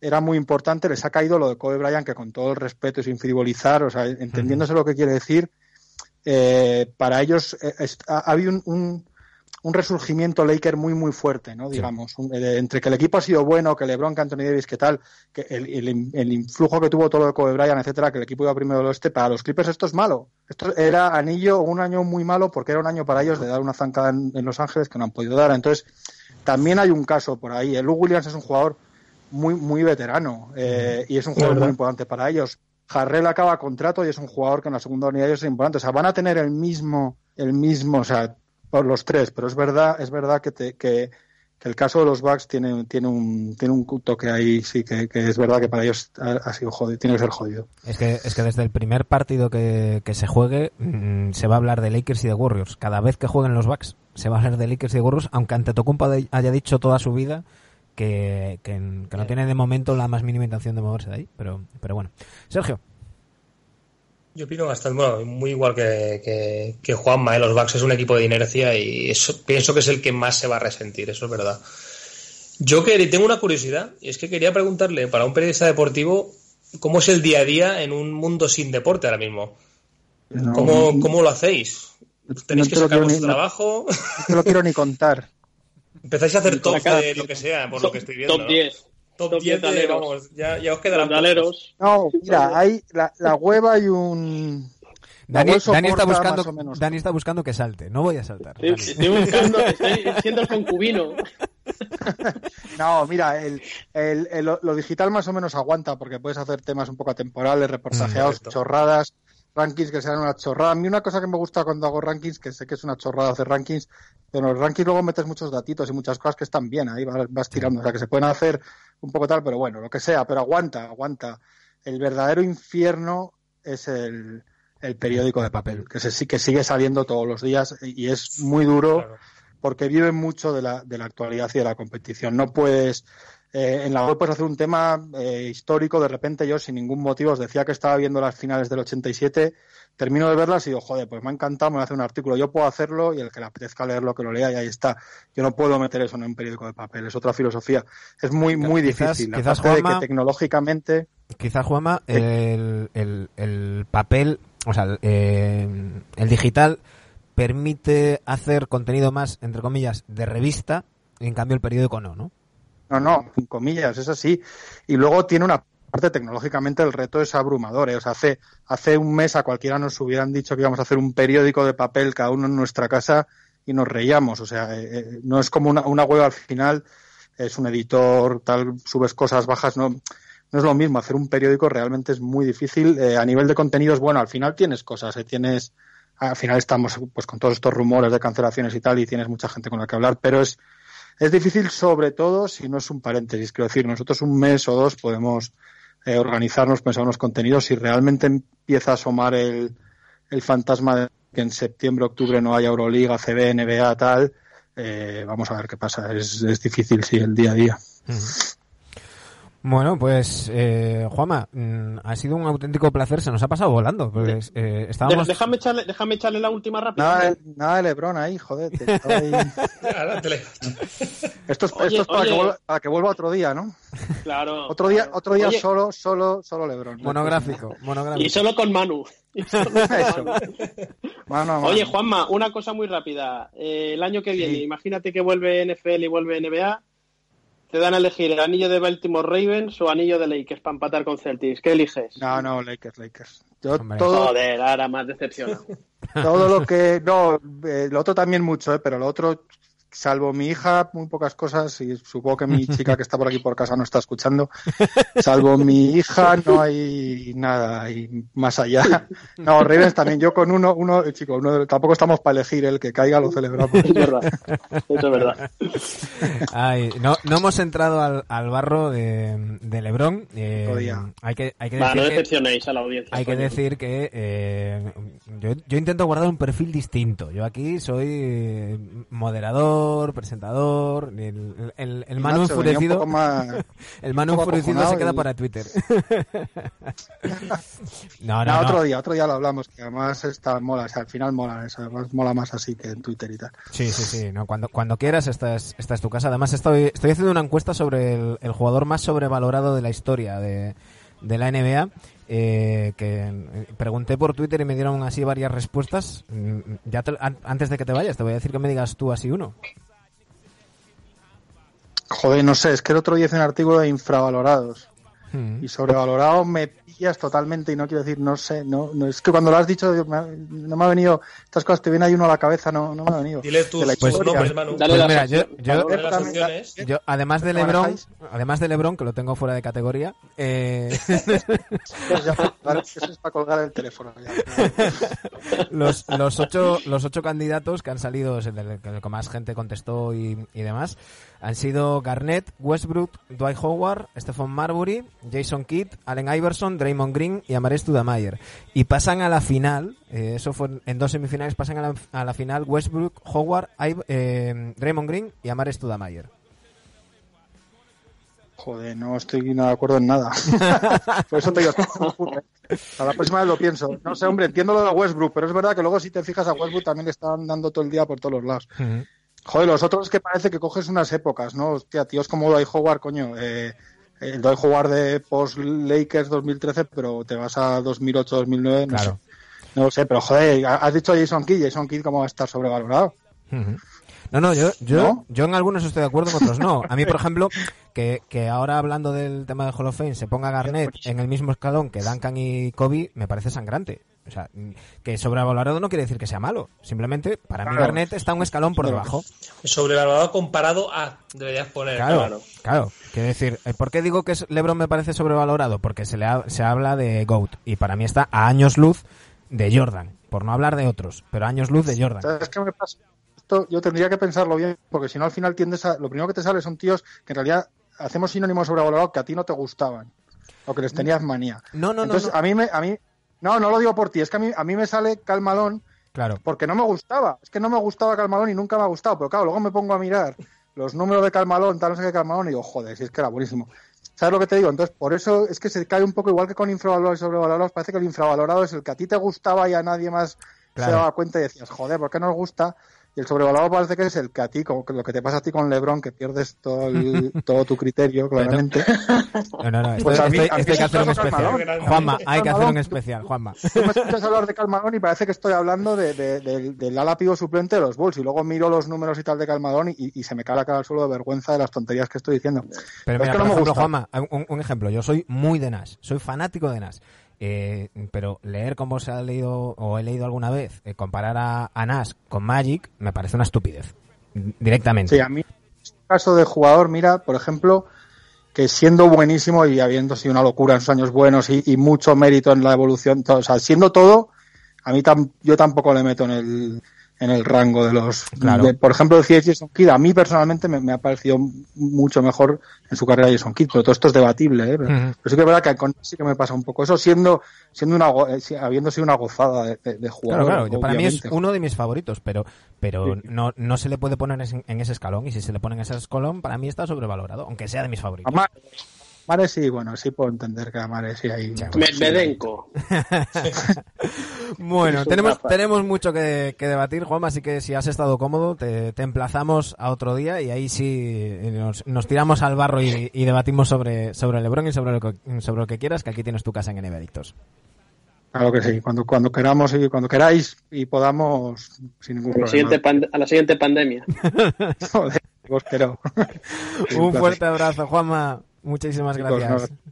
era muy importante, les ha caído lo de Kobe Bryant, que con todo el respeto y sin frivolizar, o sea, entendiéndose lo que quiere decir, eh, para ellos eh, ha habido un, un, un resurgimiento Laker muy, muy fuerte, ¿no? Sí. Digamos, un- eh, entre que el equipo ha sido bueno, que LeBron, que Anthony Davis, que tal, que el, el, el influjo que tuvo todo de Kobe Bryant, etcétera, que el equipo iba primero del oeste, para los Clippers esto es malo. Esto era anillo, un año muy malo, porque era un año para ellos de dar una zancada en, en Los Ángeles que no han podido dar. Entonces, también hay un caso por ahí. El Lou Williams es un jugador muy, muy veterano eh, y es un jugador muy importante para ellos. Jarrell acaba contrato y es un jugador que en la segunda unidad es importante. O sea, van a tener el mismo, el mismo, o sea, los tres, pero es verdad, es verdad que, te, que, que el caso de los Bucks tiene, tiene un, tiene un toque ahí, sí, que, que es verdad que para ellos ha, ha sido jodido, tiene que ser jodido. Es que, es que desde el primer partido que, que se juegue mm, se va a hablar de Lakers y de Warriors. Cada vez que jueguen los Bucks se va a hablar de Lakers y de Warriors, aunque Antetokounmpo de- haya dicho toda su vida que, que, que no tiene de momento la más mínima intención de moverse de ahí. Pero, pero bueno. Sergio. Yo opino bastante, bueno, muy igual que, que, que Juanma, ¿eh? los Bucks es un equipo de inercia y eso, pienso que es el que más se va a resentir, eso es verdad. Yo que tengo una curiosidad, y es que quería preguntarle para un periodista deportivo cómo es el día a día en un mundo sin deporte ahora mismo. No, ¿Cómo, no- cómo lo hacéis? ¿Tenéis no que sacar vuestro no- trabajo? no te lo quiero ni contar. ¿Empezáis a hacer top de lo que sea, por lo que estoy viendo? Top ¿no? 10. Top, Top 10 10 de, aleros. vamos, ya, ya os quedarán Los aleros. No, mira, hay la, la web hay un Dani, Dani está buscando, menos. Dani está buscando que salte. No voy a saltar. Estoy, buscando, estoy siendo el concubino. No, mira, el, el- el- lo digital más o menos aguanta porque puedes hacer temas un poco atemporales, reportajeados, correcto. chorradas, rankings que sean una chorrada. A mí una cosa que me gusta cuando hago rankings, que sé que es una chorrada hacer rankings, pero en los rankings luego metes muchos datitos y muchas cosas que están bien, ahí vas, vas tirando. O sea, que se pueden hacer un poco tal, pero bueno, lo que sea, pero aguanta, aguanta. El verdadero infierno es el, el periódico de papel, que, se, que sigue saliendo todos los días y es muy duro Claro. porque vive mucho de la, de la actualidad y de la competición. No puedes, eh, en la web puedes hacer un tema eh, histórico, de repente yo sin ningún motivo os decía que estaba viendo las finales del 87, termino de verlas y digo, joder, pues me ha encantado, me voy a hacer un artículo, yo puedo hacerlo y el que le apetezca leerlo, que lo lea y ahí está. Yo no puedo meter eso en un periódico de papel, es otra filosofía. Es muy, muy Quizás- difícil. quizás, Aparte de Juanma- que tecnológicamente... Quizá, Juanma, el, el, el papel, o sea, el, eh, el digital permite hacer contenido más, entre comillas, de revista, y en cambio el periódico no, ¿no? No, no, en comillas, es así. Y luego tiene una parte tecnológicamente el reto es abrumador. ¿eh? O sea, hace, hace un mes a cualquiera nos hubieran dicho que íbamos a hacer un periódico de papel cada uno en nuestra casa y nos reíamos. O sea, eh, eh, no es como una, una web al final, es un editor, tal, subes cosas bajas, no, no es lo mismo. Hacer un periódico realmente es muy difícil. Eh, a nivel de contenidos, bueno, al final tienes cosas, eh, tienes, al final estamos pues con todos estos rumores de cancelaciones y tal y tienes mucha gente con la que hablar, pero es, es difícil sobre todo si no es un paréntesis. Quiero decir, nosotros un mes o dos podemos eh, organizarnos, pensar unos contenidos. Si realmente empieza a asomar el, el fantasma de que en septiembre, octubre no haya Euroliga, CB, NBA, tal, eh, vamos a ver qué pasa. Es, es difícil, sí, el día a día. Bueno, pues, eh, Juanma, mm, ha sido un auténtico placer, se nos ha pasado volando. Pues, eh, estábamos... Déjame echarle, déjame echarle la última rápida. Nada, de- nada de Lebron ahí, joder. te- Esto es, Oye, esto es para, que vuelva, para que vuelva otro día, ¿no? Claro. Otro día, claro. otro día Oye, solo, solo, solo Lebron. Monográfico, monográfico. Y solo con Manu. Solo con. Oye, Juanma, una cosa muy rápida. Eh, el año que viene, Sí. imagínate que vuelve NFL y vuelve NBA. Te dan a elegir el anillo de Baltimore Ravens o anillo de Lakers para empatar con Celtics. ¿Qué eliges? No, no, Lakers, Lakers. Yo todo, Joder, ahora más decepcionado. todo lo que no eh, lo otro también mucho eh, pero lo otro salvo mi hija muy pocas cosas y supongo que mi chica que está por aquí por casa no está escuchando salvo mi hija no hay nada y más allá no Ravens también yo con uno uno eh, chico uno tampoco estamos para elegir el que caiga lo celebramos Es verdad. Eso es verdad. Ay, no, no hemos entrado al, al barro de, de Lebron. Eh, hay que, hay que decir no que- decepcionéis a la audiencia. Hay que decir que eh, yo, yo intento guardar un perfil distinto. Yo aquí soy eh, presentador. El, el, el Manu Nacho, venía un enfurecido, más- el poco enfurecido se queda y- para Twitter. no, no, No, no. otro día otro día lo hablamos que además está mola o sea, al final mola eso además mola más así que en Twitter y tal Sí, sí, sí. No, cuando, cuando quieras, esta es, esta es tu casa. Además, estoy, estoy haciendo una encuesta sobre el, el jugador más sobrevalorado de la historia de, de la NBA. Eh, que eh, pregunté por Twitter y me dieron así varias respuestas. Mm, Ya te- an- antes de que te vayas, te voy a decir que me digas tú así uno. joder no sé es que el otro día hice un artículo de infravalorados Mm. y sobrevalorado me pillas totalmente y no quiero decir, no sé, no, no es que cuando lo has dicho me ha- no me ha venido, estas cosas te viene ahí uno a la cabeza, no, no me ha venido. Dile tus, Manu. Dale Pues mira, yo- yo- También- opciones. Yo, además de ¿Me Lebron, además de Lebron, que lo tengo fuera de categoría, eh, Pues ya, vale, eso es para colgar el teléfono. ya. los, los ocho los ocho candidatos que han salido, es el que más gente contestó y, y demás, han sido Garnett, Westbrook, Dwight Howard, Stephen Marbury, Jason Kidd, Allen Iverson, Draymond Green y Amares Studamayer. Y pasan a la final, eh, eso fue en dos semifinales, pasan a la, a la final Westbrook, Howard, Iv- eh, Draymond Green y Amares Studamayer. Joder, no estoy nada de acuerdo en nada. Por eso te digo, a la próxima vez lo pienso. No sé, hombre, entiendo lo de Westbrook, pero es verdad que luego si te fijas a Westbrook también le están dando todo el día por todos los lados. Joder, los otros que parece que coges unas épocas, ¿no? Hostia, tíos como Dwight Howard, coño. Eh, el Dwight Howard de post-Lakers 2013, pero te vas a 2008-2009, no Claro. sé. No lo sé, pero joder, has dicho Jason Kidd, Jason Kidd cómo va a estar sobrevalorado. No, no, yo, yo, ¿No? yo en algunos estoy de acuerdo, en otros no. A mí, por ejemplo, que, que ahora hablando del tema de Hall of Fame se ponga Garnett en el mismo escalón que Duncan y Kobe, me parece sangrante. O sea, que sobrevalorado no quiere decir que sea malo. Simplemente, para mí. Garnett está un escalón por debajo. Sobrevalorado comparado a, deberías poner. Claro, claro. claro. Quiero decir, eh, ¿por qué digo que LeBron me parece sobrevalorado? Porque se le ha- se habla de GOAT y para mí está a años luz de Jordan, por no hablar de otros, pero a años luz de Jordan. ¿Sabes qué me pasa? Esto yo tendría que pensarlo bien, porque si no al final tiendes a... Lo primero que te sale son tíos que en realidad hacemos sinónimos sobrevalorados que a ti no te gustaban, o que les tenías manía. No, no, no, Entonces, no. a mí me... A mí, no, no lo digo por ti, es que a mí, a mí me sale Cal Malone Claro. porque no me gustaba. Es que no me gustaba Calmalón y nunca me ha gustado. Pero claro, luego me pongo a mirar los números de Calmalón, tal, no sé qué Calmalón, y digo, joder, si es que era buenísimo. ¿Sabes lo que te digo? Entonces, por eso es que se cae un poco igual que con infravalorados y sobrevalorados. Parece que el infravalorado es el que a ti te gustaba y a nadie más Claro. se daba cuenta y decías, joder, ¿por qué nos gusta? Y el sobrevalorado parece que es el que a ti, como lo que te pasa a ti con Lebron, que pierdes todo, el- todo tu criterio, claramente. No, no, no, esto, Pues a mí- esto- a mí esto hay que hacer un especial. Juanma, hay que hacer un especial, Juanma. Tú me escuchas hablar de Calmadón y parece que estoy hablando de, de- del- del ala pivo suplente de los Bulls y luego miro los números y tal de Calmadón y, y se me cae la cara al suelo de vergüenza de las tonterías que estoy diciendo. Pero Es mira, que por no me gusta. Juanma, un, un ejemplo. Yo soy muy de Nash, soy fanático de Nash. Eh, pero leer como se ha leído o he leído alguna vez, eh, comparar a, a Nash con Magic, me parece una estupidez. Directamente. Sí, a mí, este caso de jugador, mira, por ejemplo, que siendo buenísimo y habiendo sido una locura en sus años buenos y, mucho mérito en la evolución, todo, o sea, siendo todo, a mí yo tampoco le meto en el en el rango de los Claro. de- por ejemplo CH Jason Kidd a mí personalmente me, me ha parecido mucho mejor en su carrera Jason Kidd pero todo esto es debatible ¿eh? pero, sí que es verdad que con sí que me pasa un poco eso siendo siendo una eh, habiendo sido una gozada de, de- de Claro, jugador claro, yo- para mí es uno de mis favoritos, pero, pero Sí. no, no se le puede poner en, en ese escalón, y si se le pone en ese escalón, para mí está sobrevalorado, aunque sea de mis favoritos. Amare sí bueno sí puedo entender que Amare sí hay Ya, Medvedenko. Bueno, tenemos, tenemos mucho que, que debatir, Juan, así que si has estado cómodo, te, te emplazamos a otro día y ahí sí nos, nos tiramos al barro y, y debatimos sobre, sobre Lebron y sobre lo, que, sobre lo que quieras, que aquí tienes tu casa en NBA Adictos. Claro que sí, cuando, cuando queramos y cuando queráis y podamos, sin ningún A la problema. siguiente, pand- a la siguiente pandemia. Joder, vos quiero. Un fuerte abrazo, Juanma. Muchísimas Chicos, gracias. no-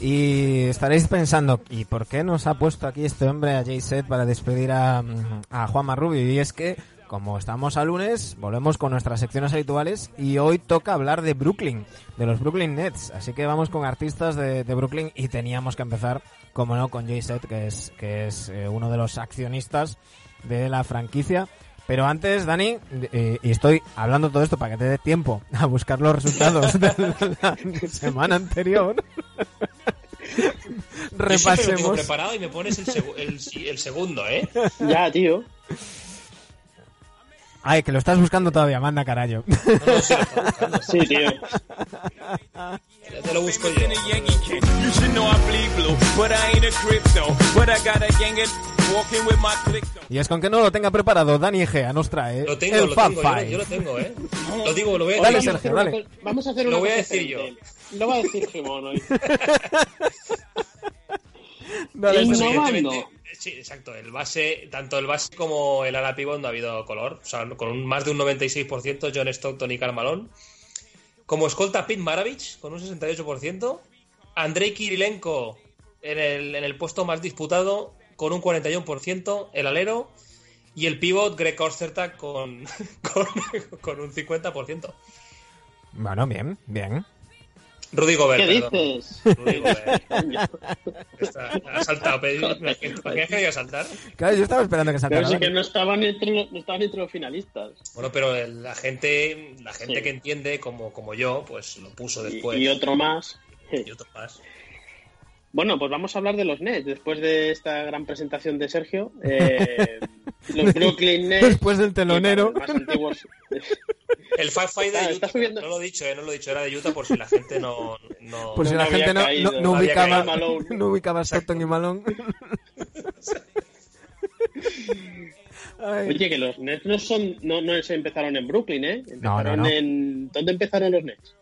Y estaréis pensando, ¿y por qué nos ha puesto aquí este hombre a Jay Set para despedir a, a Juanma? Y es que, como estamos a lunes, volvemos con nuestras secciones habituales y hoy toca hablar de Brooklyn, de los Brooklyn Nets. Así que vamos con artistas de, Brooklyn y teníamos que empezar, como no, con Jay Set, que es, que es eh, uno de los accionistas de la franquicia. Pero antes, Dani, eh, y estoy hablando todo esto para que te dé tiempo a buscar los resultados de la semana anterior. Yo siempre lo tengo Repasemos. preparado y me pones el, segundo, ¿eh? Ya, tío. Ay, que lo estás buscando todavía, manda carajo. No, no, sí, lo estoy buscando. Sí, tío. Ya te lo busco yo. Y es con que no lo tenga preparado, Dani Egea nos trae Lo tengo, el lo Fab tengo, yo, lo- Five. yo lo tengo, ¿eh? Lo digo, lo voy a Dale, decir. Sergio, Vamos a hacer dale. una co- Vamos a hacer Lo voy a decir diferente. Lo va a decir Jimón hoy. Dale, Innovando. Sergio. Evidentemente, sí, exacto. El base, tanto el base como el ala pivot no ha habido color. O sea, con un- más de un 96% John Stockton y Carmalón. Como escolta Pete Maravich con un 68%. Andrei Kirilenko en el, en el puesto más disputado con un 41%. El alero. Y el pivot Greg Ostertag con, con, con un 50%. Bueno, bien, bien. Rudy Gobert, ¿Qué perdón. dices? Rudy Gobert. Está- ha saltado. pero- ¿Me has querido saltar? Claro, yo estaba esperando que Pero saltara. sí que no estaban entre los, no estaban entre los finalistas. Bueno, pero la gente, la gente Sí. que entiende, como, como yo, pues lo puso después. y otro más. Y otro más. Bueno, pues vamos a hablar de los Nets después de esta gran presentación de Sergio. Eh, Los Brooklyn Nets. Después del telonero. que, más antiguos. El Five Five de Ah, Utah. subiendo- No lo he dicho, eh, no lo he dicho. Era de Utah por si la gente no. no... Por si No la gente no, caído, no, no no ubicaba, no ubicaba a Stockton y Malone. Ay. Oye, que los Nets no son, no, no se empezaron en Brooklyn, ¿eh? Empezaron no. en. ¿Dónde empezaron los Nets?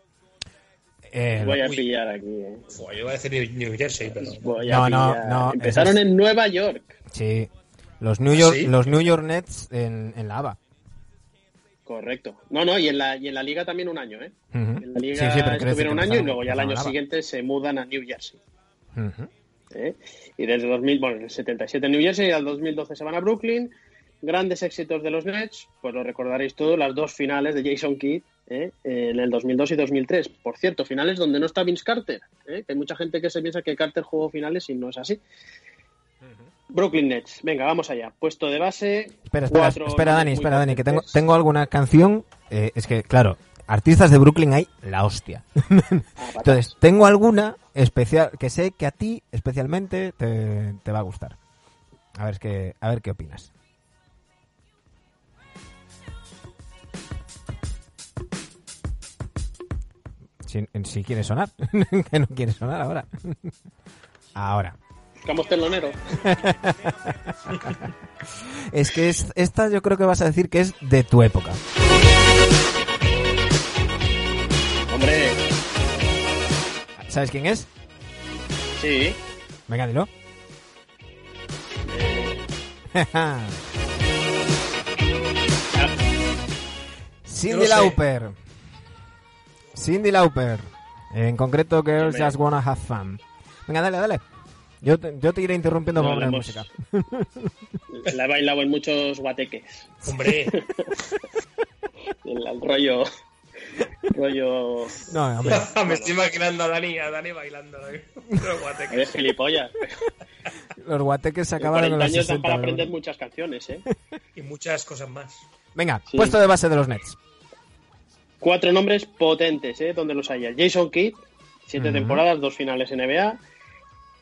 Eh, Voy a uy. pillar aquí. ¿eh? Fua, yo iba a decir New- Jersey, pero. Voy a No, no, pillar. no, Empezaron esas- en Nueva York. sí. Los New York, ¿sí? los New York Nets en, en la ABA. Correcto. No, no, y en la, y en la liga también un año, ¿eh? En la liga Sí, sí, estuvieron un año y luego ya el año siguiente se mudan a New Jersey. ¿eh? Y desde 2000, bueno, en el 77 en New Jersey y al 2012 se van a Brooklyn. Grandes éxitos de los Nets, pues lo recordaréis todo, las dos finales de Jason Kidd ¿eh? en el 2002 y 2003. Por cierto, finales donde no está Vince Carter. ¿eh? Que hay mucha gente que se piensa que Carter jugó finales y no es así. Brooklyn Nets, venga, vamos allá. Puesto de base. Espera, espera, cuatro espera, Dani, espera, Dani, que tengo, tengo alguna canción. eh, es que, claro, artistas de Brooklyn hay la hostia. Ah. Entonces, tengo alguna especial que sé que a ti especialmente te, te va a gustar. A ver, es que, a ver qué opinas. Si, si quieres sonar, que no quieres sonar ahora. Ahora. Buscamos telonero. Es que es, esta yo creo que vas a decir que es de tu época. Hombre, ¿Sabes quién es? sí. Venga, dilo. Cindy. Lauper. Cindy Lauper. En concreto, Girls. Just Wanna Have Fun. Venga, dale, dale. Yo te, yo te iré interrumpiendo No, para la música. La he bailado en muchos guateques. Hombre, El, el rollo. rollo. No, hombre. me estoy imaginando a Dani, a Dani bailando. ¿eh? Pero guate, De gilipollas. Los guateques se En acabaron en 40 los años dan 60. para ¿no? aprender muchas canciones, ¿eh? Y muchas cosas más. Venga, Sí. puesto de base de los Nets. Cuatro nombres potentes, ¿eh? Donde los haya. Jason Kidd, siete temporadas, dos finales NBA.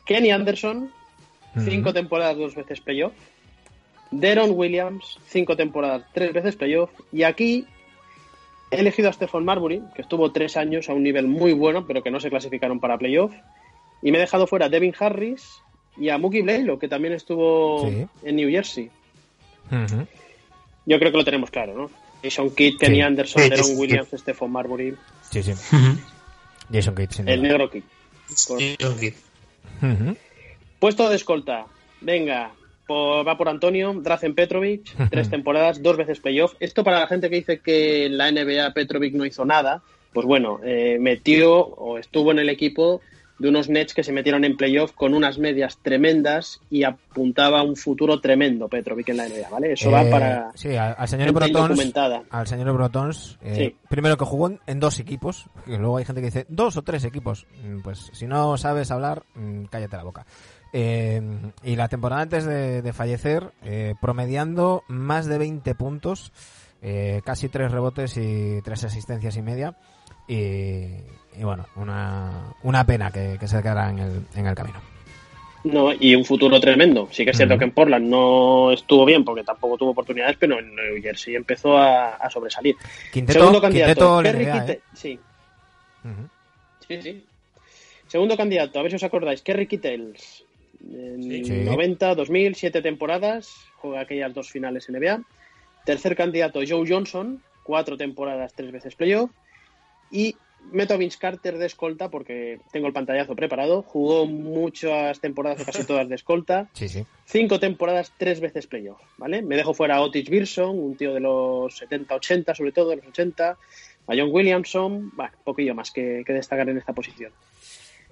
Kenny Anderson, cinco temporadas, dos veces playoff. Deron Williams, cinco temporadas, tres veces playoff. Y aquí he elegido a Stephon Marbury, que estuvo tres años a un nivel muy bueno, pero que no se clasificaron para playoff. Y me he dejado fuera a Devin Harris y a Mookie Blaylock, que también estuvo Sí. en New Jersey. Yo creo que lo tenemos claro, ¿no? Jason Kidd, Kenny Sí. Anderson, Sí, Deron sí, sí. Williams, Stephon Marbury, Sí, sí. Jason Kidd, el negro Kidd. Jason Kidd. Puesto de escolta. Venga, por- va por Antonio, Drazen Petrovic, tres temporadas, dos veces playoff. Esto para la gente que dice que en la NBA Petrovic no hizo nada, pues bueno, eh, metió o estuvo en el equipo de unos Nets que se metieron en playoff con unas medias tremendas y apuntaba a un futuro tremendo Petrovic en la NBA, ¿vale? Eso va Eh, para Sí, al, al señor Brotons. Al señor Brotons. eh, Sí. Primero que jugó en, dos equipos. Que luego hay gente que dice dos o tres equipos. Mm, Pues si no sabes hablar, mm, cállate la boca. Eh, y la temporada antes de, de fallecer, promediando más de 20 puntos, casi tres rebotes y tres asistencias y media. Y, y bueno, una, una pena que, que se quedara en el, en el camino. No, y un futuro tremendo. Sí que es cierto que en Portland no estuvo bien porque tampoco tuvo oportunidades, pero en New Jersey empezó a, a sobresalir. Quinteto, Segundo candidato, quinteto NBA, ¿eh? Sí, sí, sí. Segundo candidato, a ver si os acordáis, Kerry Kittles. En Sí. Sí. 90, 2000, siete temporadas, juega aquellas dos finales NBA. Tercer candidato, Joe Johnson, cuatro temporadas, tres veces playoff. Y meto a Vince Carter de escolta porque tengo el pantallazo preparado. Jugó muchas temporadas, casi todas de escolta. Sí, sí. Cinco temporadas, tres veces playoff, ¿vale? Me dejo fuera a Otis Birson, un tío de los 70-80, sobre todo de los 80, a John Williamson, bueno, poquillo más que, que destacar en esta posición.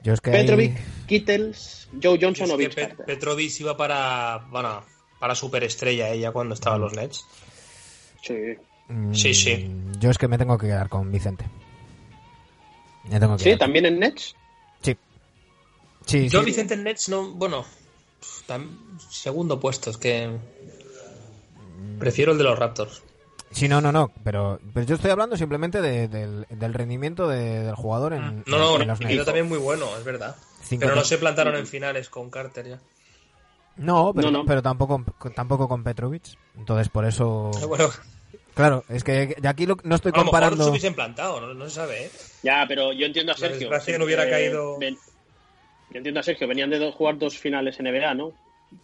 Yo es que ahí- Petrovic, Kittles, Joe Johnson Es o Vince Pe- Carter. Petrovic iba para, bueno, para superestrella ella cuando estaba en los Nets. Sí. Mm, Sí, sí. Yo es que me tengo que quedar con Vicente. Me tengo que Sí, también en Nets. Sí. Sí, Yo sí. Vicente Nets no, bueno, tam- segundo puesto, es que prefiero el de los Raptors. Sí, no, no, no. Pero, pero yo estoy hablando simplemente de- del, del rendimiento de- del jugador en, No, no, en los Nets. también muy bueno, es verdad. Cinco Pero no se plantaron en finales con Carter ya. No, pero, No, no. pero tampoco, tampoco con Petrovic. Entonces, por eso. Bueno, Claro, es que de aquí lo- no estoy a lo mejor comparando. se hubiese implantado, no, no se sabe, ¿eh? Ya, pero yo entiendo a La Sergio. desgracia que no hubiera Eh, caído- ven- Yo entiendo a Sergio, venían de do- jugar dos finales NBA, ¿no?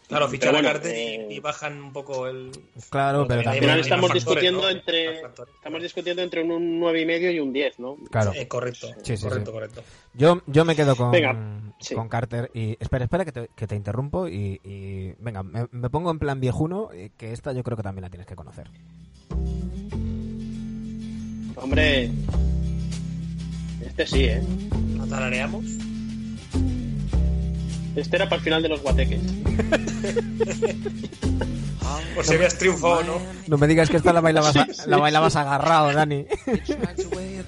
Claro, fichar bueno, a Carter eh, y, y bajan un poco el. Claro, pero También Al final estamos factores, discutiendo ¿no? entre estamos discutiendo entre un 9,5 y medio y un 10, ¿no? Claro. Eh, correcto, Sí, sí, correcto, sí. correcto. Yo, yo me quedo con, Venga, sí. con Carter y... Espera, espera que te, que te interrumpo y, y- venga, me, me pongo en plan viejuno, eh, que esta yo creo que también la tienes que conocer. Hombre, este sí, ¿eh? ¿La tarareamos? Este era para el final de los guateques. Por si habías triunfado o no. No me digas que esta la bailabas, la bailabas agarrado, Dani.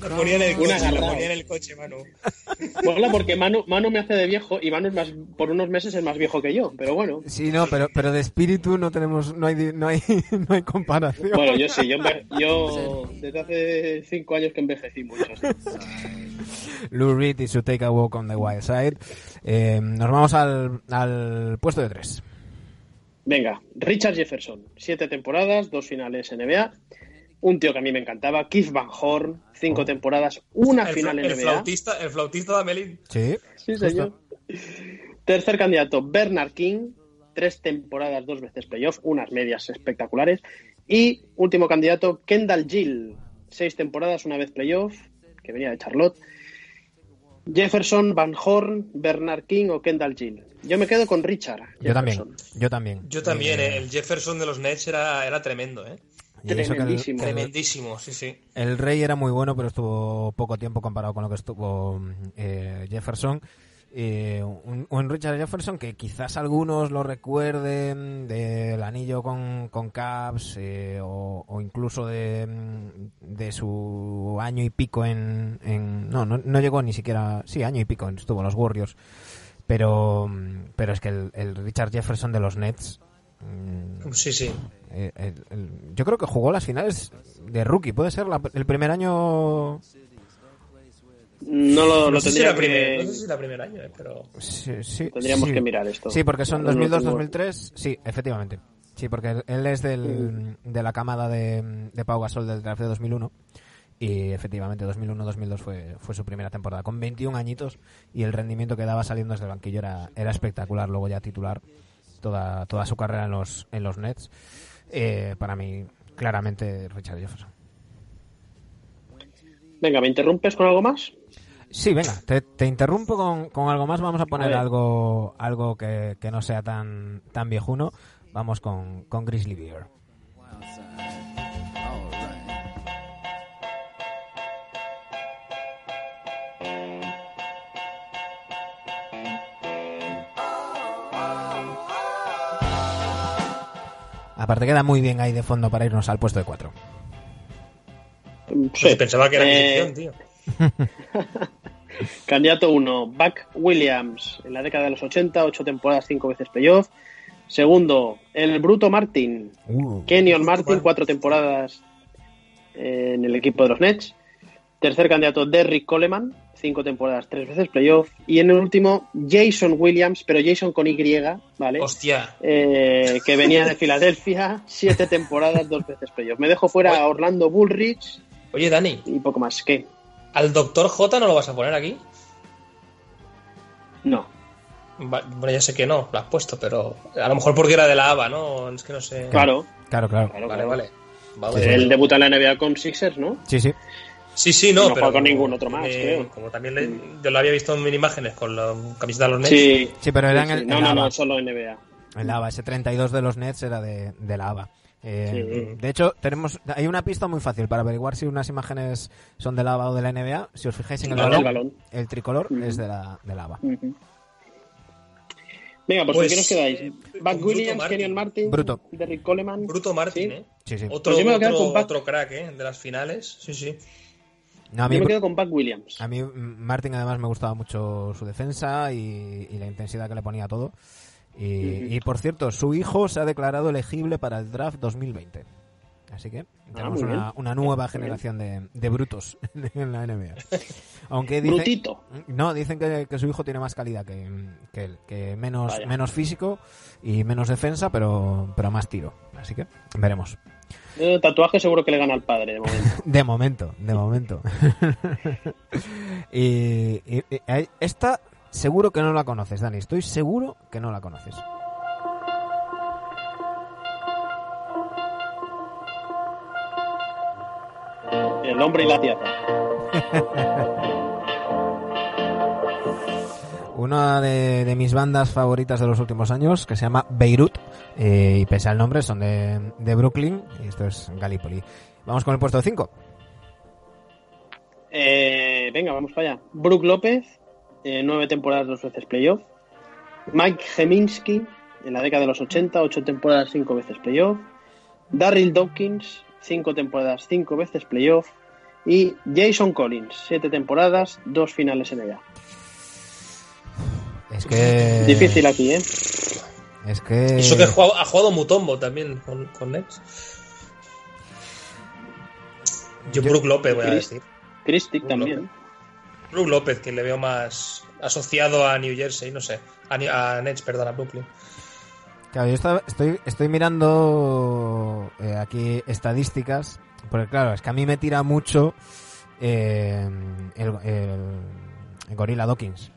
La ponía en el coche, la agarrado. ponía en el coche, Manu. Mola porque Manu, Manu me hace de viejo y Manu es más, por unos meses es más viejo que yo, pero bueno. Sí, no, pero, pero de espíritu no tenemos, no hay, di- no hay, no hay comparación. Bueno, yo sí, yo, yo desde hace cinco años que envejecí mucho. Lou Reed y su Take a Walk on the Wild Side. Eh, nos vamos al, al puesto de tres. Venga, Richard Jefferson, siete temporadas, dos finales NBA. Un tío que a mí me encantaba, Keith Van Horn, cinco temporadas, una El, final el NBA. flautista, el flautista de Amelín. Sí. Sí, señor. Tercer candidato, Bernard King, tres temporadas, dos veces playoff, unas medias espectaculares. Y último candidato, Kendall Gill, seis temporadas, una vez playoff, que venía de Charlotte. Jefferson, Van Horn, Bernard King o Kendall Gill. Yo me quedo con Richard. Yo también, yo también. Yo también, Eh, el Jefferson de los Nets era, era tremendo, ¿eh? Tremendísimo. que el- Tremendísimo, sí, sí. El Rey era muy bueno, pero estuvo poco tiempo comparado con lo que estuvo eh, Jefferson. Eh, un, un Richard Jefferson que quizás algunos lo recuerden del anillo con, con Cavs eh, o, o incluso de, mm, de su año y pico en... en- no, no, no llegó ni siquiera... Sí, año y pico estuvo en los Warriors. Pero, mm, pero es que el, el Richard Jefferson de los Nets... mm, Sí, sí. eh, el- el- yo creo que jugó las finales de rookie. Puede ser la- el primer año. No lo, No lo sé, si tendría que... no sé si era primer año, eh, pero. Sí, sí, Tendríamos sí. que mirar esto. Sí, porque son No lo tengo. 2002-2003. Sí, efectivamente. Sí, porque él- es del, de la camada de, de Pau Gasol del draft de 2001. Y efectivamente, 2001-2002 fue, fue su primera temporada. Con 21 añitos y el rendimiento que daba saliendo desde el banquillo era, era espectacular. Luego ya titular toda, toda su carrera en los, en los Nets. Eh, para mí, claramente, Richard Jefferson. Venga, ¿me interrumpes con algo más? Sí, venga, te, te interrumpo con, con algo más. Vamos a poner A algo algo que, que no sea tan, tan viejuno. Vamos con, con Grizzly Bear. Aparte queda muy bien ahí de fondo para irnos al puesto de cuatro. Sí. Pensaba que era Eh, tío. Candidato 1, Buck Williams, en la década de los 80, 8 temporadas, 5 veces playoff. Segundo, el Bruto Martin, Uh, Kenyon Martin, Martin. 4 temporadas en el equipo de los Nets. Tercer candidato, Derrick Coleman, 5 temporadas, 3 veces playoff. Y en el último, Jason Williams, pero Jason con Y, ¿vale? Hostia. Eh, que venía de Filadelfia, 7 temporadas, 2 veces playoff. Me dejo fuera a Orlando Bullrich Oye, Dani, y poco más. ¿Qué? ¿Al doctor J no lo vas a poner aquí? No. Va- Bueno, ya sé que no, lo has puesto, pero a lo mejor porque era de la ABA, ¿no? Es que no sé. Claro. claro, claro. claro, Vale, claro. vale. Vale, Él debuta en la NBA con Sixers, ¿no? Sí, sí. Sí, sí, no, No pero. juega con ningún otro más, creo. Como también le- yo lo había visto en mini imágenes con la camiseta de los Nets. Sí. Sí, pero era en Sí, el, sí. en No, la no, no, solo NBA. En la ABA. Ese 32 de los Nets era de, de la ABA. Eh, Sí. De hecho, tenemos hay una pista muy fácil para averiguar si unas imágenes son de la ABA o de la NBA. Si os fijáis en el balón, el balón. el tricolor es de la, de la ABA. Ujú. Venga, pues, Pues, ¿con quién os quedáis? eh, Buck Williams, Martin. Kenyon Martin, Bruto. Derrick Coleman. Bruto Martin, Sí. ¿eh? Sí, sí. Otro, Pues yo me voy a quedar otro, con Buck. otro crack, ¿eh? De las finales. Sí, sí. No, a mí, Yo me quedo con Buck Williams. a mí, mm, Martin además me gustaba mucho su defensa y, y la intensidad que le ponía a todo. Y, Ujú. y, por cierto, su hijo se ha declarado elegible para el draft 2020. Así que Ah, tenemos muy una, nueva Muy generación de, de brutos en la NBA. Aunque dicen, Brutito. no, dicen que, que su hijo tiene más calidad que, que él, que menos, Vaya. menos físico y menos defensa, pero, pero más tiro. Así que veremos. Eh, tatuaje seguro que le gana al padre de momento. De momento, de momento. y, y- y- eh, esta seguro que no la conoces, Dani. Estoy seguro que no la conoces. El hombre y la tierra. Una de, de mis bandas favoritas de los últimos años, que se llama Beirut, eh, y pese al nombre, son de, de Brooklyn, y esto es Gallipoli. Vamos con el puesto 5. Eh, venga, vamos para allá. Brook López, eh, nueve temporadas, dos veces playoff. Mike Geminsky, en la década de los 80, ocho temporadas, cinco veces playoff. Darryl Dawkins, cinco temporadas, cinco veces playoff. Y Jason Collins, siete temporadas, dos finales NBA. Es que... Difícil aquí, ¿eh? Es que... Eso que ha jugado, ha jugado Mutombo también con, con Nets. Yo, Yo- Brook López voy a decir. Christic también. López. Brook López, que le veo más asociado a New Jersey, no sé. A, a Nets, perdón, a Brooklyn. Claro, yo estaba- estoy, estoy mirando eh, aquí estadísticas, porque claro, es que a mí me tira mucho eh, el, el- el Gorilla Dawkins.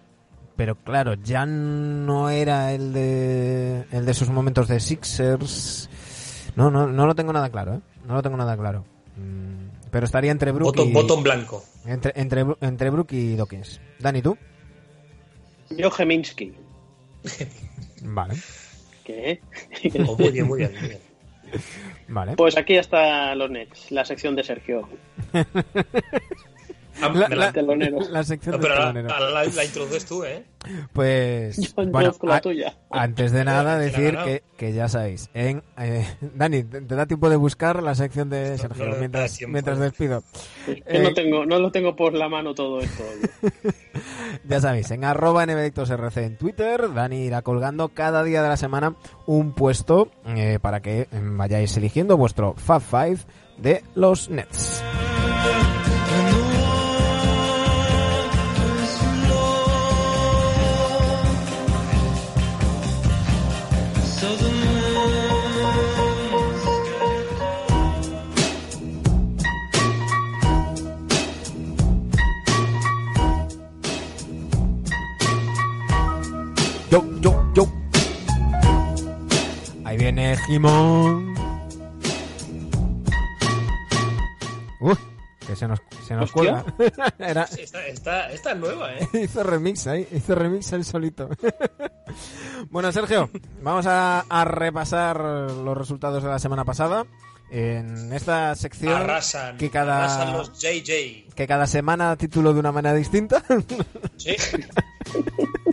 Pero claro, ya no era el de, el de sus momentos de Sixers. No, no, no lo tengo nada claro, ¿eh? No lo tengo nada claro. Mm, Pero estaría entre Brook Botón, y, botón blanco. entre, entre, entre Brook y Dawkins. Dani, ¿tú? Yo Geminsky. Vale, ¿Qué? Oh, muy bien, muy bien. muy bien. vale. Pues aquí está los Nets, la sección de Sergio. La, la- la- sección no, de pero la, telonero. la- la- la introduces tú, ¿eh? Pues Yo bueno, introduzco la a- tuya. antes de nada ¿Quién ha decir que, que ya sabéis, en eh, Dani, te, te da tiempo de buscar la sección de Sergio no mientras, tiempo. mientras despido. Es que Eh, no, tengo, no lo tengo por la mano todo esto. Ya sabéis, en arroba NBDictosRC en Twitter, Dani irá colgando cada día de la semana un puesto eh, para que mm, vayáis eligiendo vuestro Fab Five de los Nets. Yo, yo, yo. Ahí viene Jimón. Uy, que se nos, se nos cuelga. Era, Esta, esta, esta es nueva, ¿eh? hizo remix ahí, hizo remix él solito. bueno, Sergio, vamos a, a repasar los resultados de la semana pasada. En esta sección Arrasan. que cada, Arrasan los JJ. que cada semana título de una manera distinta, Sí.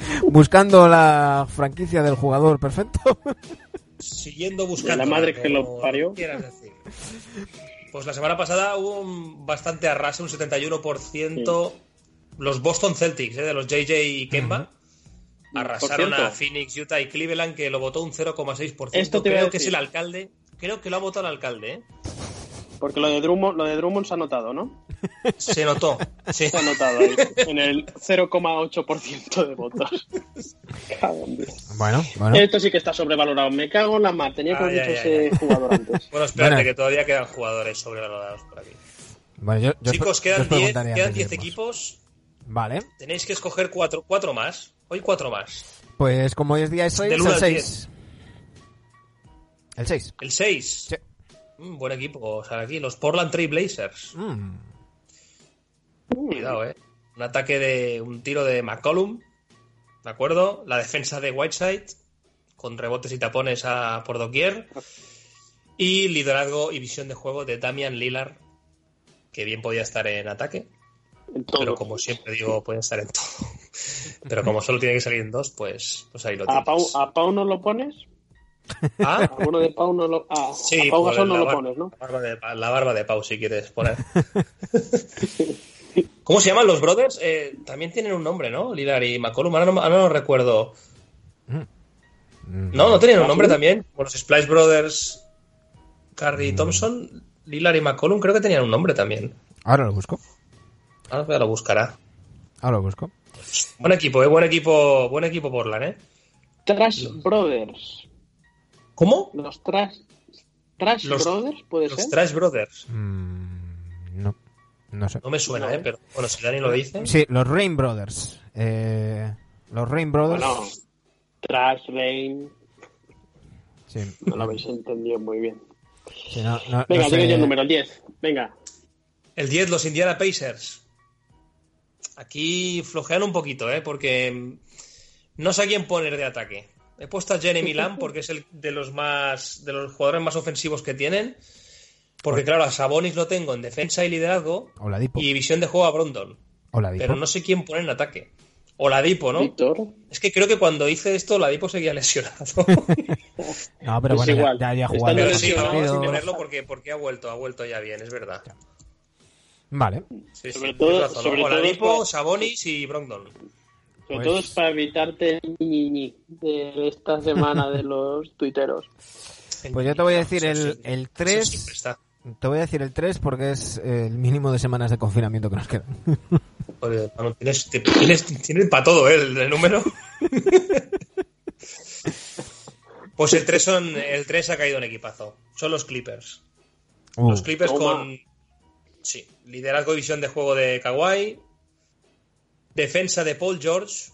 buscando la franquicia del jugador perfecto. Siguiendo buscando. la madre que lo parió. quieras decir. Pues la semana pasada hubo un bastante arrase, un 71%. Los Boston Celtics, ¿eh? de los JJ y Kemba. Arrasaron a Phoenix, Utah y Cleveland, que lo votó un 0,6%. Esto te Creo que es el alcalde. Creo que lo ha votado el alcalde, ¿eh? Porque lo de Drummond, lo de Drummond se ha notado, ¿no? Se notó. Sí. Se ha notado ahí, en el 0,8% de votos. Bueno, bueno. Esto sí que está sobrevalorado. Me cago en la mar. Tenía que haber dicho ese jugador antes. Bueno, espérate, Bueno. que todavía quedan jugadores sobrevalorados por aquí. Bueno, yo, yo Chicos, quedan os 10 preguntaría quedan antes de 10 irnos. equipos. Vale. Tenéis que escoger cuatro, cuatro más. Hoy cuatro más. Pues como hoy es día de seis, Del el uno al 6. El 6. El 6. Sí. buen equipo. O sea, aquí los Portland Trail Blazers. Mm. Cuidado, eh. Un ataque de. Un tiro de McCollum. ¿De acuerdo? La defensa de Whiteside. Con rebotes y tapones a, por doquier. Y liderazgo y visión de juego de Damian Lillard. Que bien podía estar en ataque. En todo. Pero como siempre digo, puede estar en todo. Pero como solo tiene que salir en dos, pues, pues ahí lo ¿A tienes. Pau, ¿A Pau no lo pones? ¿Ah? ¿A uno de Pau no lo, a, Sí, a Pau Gasol no la lo pones, ¿no? La barba, de, la barba de Pau, si quieres poner. ¿Cómo se llaman los brothers? Eh, también tienen un nombre, ¿no? Lillard y McCollum. Ahora no, ahora no lo recuerdo. Mm. No, no tenían un ¿Ah, nombre también. Los Splice Brothers, Curry y Thompson. Lillard y McCollum creo que tenían un nombre también. Ahora lo busco. Ahora lo buscará. Ahora lo busco. Buen equipo, eh, buen equipo, buen equipo Portland, eh. Trash Brothers. ¿Cómo? Los Trash, Trash Los- Brothers, puede Los ser. Trash Brothers. Mm, no, no sé. No me suena, No, eh, pero bueno, si Dani lo dice. Sí, los Rain Brothers. Eh, los Rain Brothers. Bueno, Trash Rain. Sí, No lo habéis entendido muy bien. sí, no- no- no Venga, sé. digo yo el número, el 10. Venga. El 10, los Indiana Pacers. Aquí flojean un poquito, ¿eh? Porque mm, no sé a quién poner de ataque. He puesto a Jeremy Lamb porque es el de los más de los jugadores más ofensivos que tienen. Porque claro, a Sabonis lo tengo en defensa y liderazgo Oladipo. y visión de juego a Brondon. Oladipo. Pero no sé quién poner en ataque. O Ladipo, ¿no? Víctor. Es que creo que cuando hice esto Ladipo seguía lesionado. No, pero Pues bueno, ya- igual. ya, ya jugado. Partido. ponerlo porque, porque ha vuelto, ha vuelto ya bien, es verdad. Vale. Sí, Sobre sí, todo- tienes razón. sobre todo Oladipo, Sabonis y Brogdon. Sobre Pues- todo es para evitarte el ñiñi de esta semana de los tuiteros. Pues yo te voy a decir el, el eso 3. siempre está. Te voy a decir el 3 porque es el mínimo de semanas de confinamiento que nos quedan. Joder, tienes, tienes, tienes para todo, ¿eh? El, el número. pues el 3 son, el 3 ha caído en equipazo. Son los Clippers. Uh, Los Clippers Toma. con. Sí, liderazgo y visión de juego de Kawhi. Defensa de Paul George.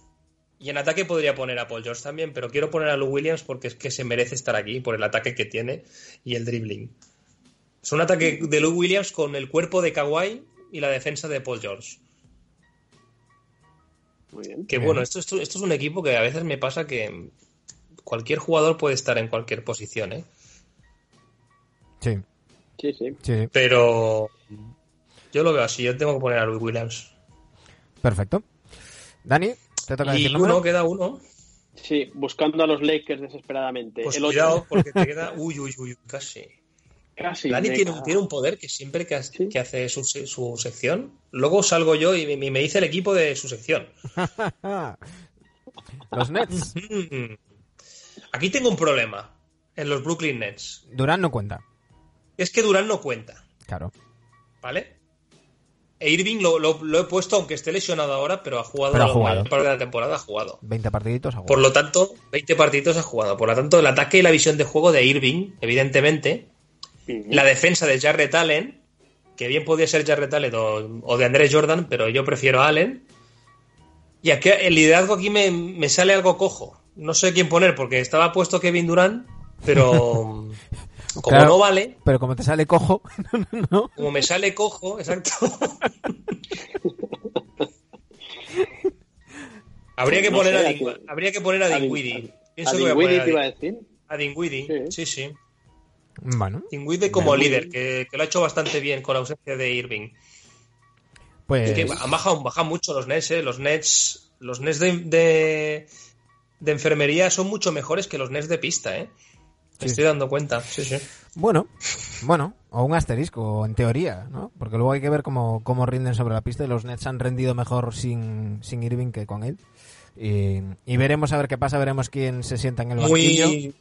Y en ataque podría poner a Paul George también, pero quiero poner a Lou Williams porque es que se merece estar aquí por el ataque que tiene y el dribbling. Es un ataque de Lou Williams con el cuerpo de Kawhi y la defensa de Paul George. Muy bien. Que bueno, esto, esto, esto es un equipo que a veces me pasa que cualquier jugador puede estar en cualquier posición, ¿eh? sí, Sí, sí. sí, sí. Pero yo lo veo así, yo tengo que poner a Lou Williams. Perfecto. Dani, te toca Y decir uno, queda uno. Sí, buscando a los Lakers desesperadamente. Pues el cuidado, porque te queda. Uy, uy, uy, casi. Casi. Dani tiene, tiene un poder que siempre que, ha- Sí. que hace su, su sección, luego salgo yo y me, me dice el equipo de su sección. Los Nets. Mm. Aquí tengo un problema en los Brooklyn Nets. Durán no cuenta. Es que Durán no cuenta, Claro. ¿vale? E Irving lo, lo- lo he puesto, aunque esté lesionado ahora, pero ha jugado, Pero ha la jugado. de la temporada, ha jugado. 20 partiditos. a Por lo tanto, 20 partidos ha jugado. Por lo tanto, el ataque y la visión de juego de Irving, evidentemente. La defensa de Jarrett Allen, que bien podía ser Jarrett Allen o, o de Andrés Jordan, pero yo prefiero a Allen. Y aquí el liderazgo aquí me, me sale algo cojo. No sé quién poner, porque estaba puesto Kevin Durant, pero como Claro. no vale, Pero como te sale cojo, ¿no? como me sale cojo, exacto. habría, que No poner sé, a habría que poner a A Din- Dinwiddie. a a te iba a decir. a Dinwiddie. Sí, sí. Bueno, Dinwiddie como líder, que, que lo ha hecho bastante bien con la ausencia de Irving. pues. Es que han bajado, bajan mucho los Nets, ¿eh? Los Nets, los Nets de, de, de enfermería son mucho mejores que los Nets de pista, ¿eh? Sí. estoy dando cuenta. Sí, sí. Bueno, bueno, o un asterisco, en teoría, ¿no? Porque luego hay que ver cómo, cómo rinden sobre la pista y los Nets han rendido mejor sin, sin Irving que con él. Y, y veremos a ver qué pasa, veremos quién se sienta en el banquillo. Muy,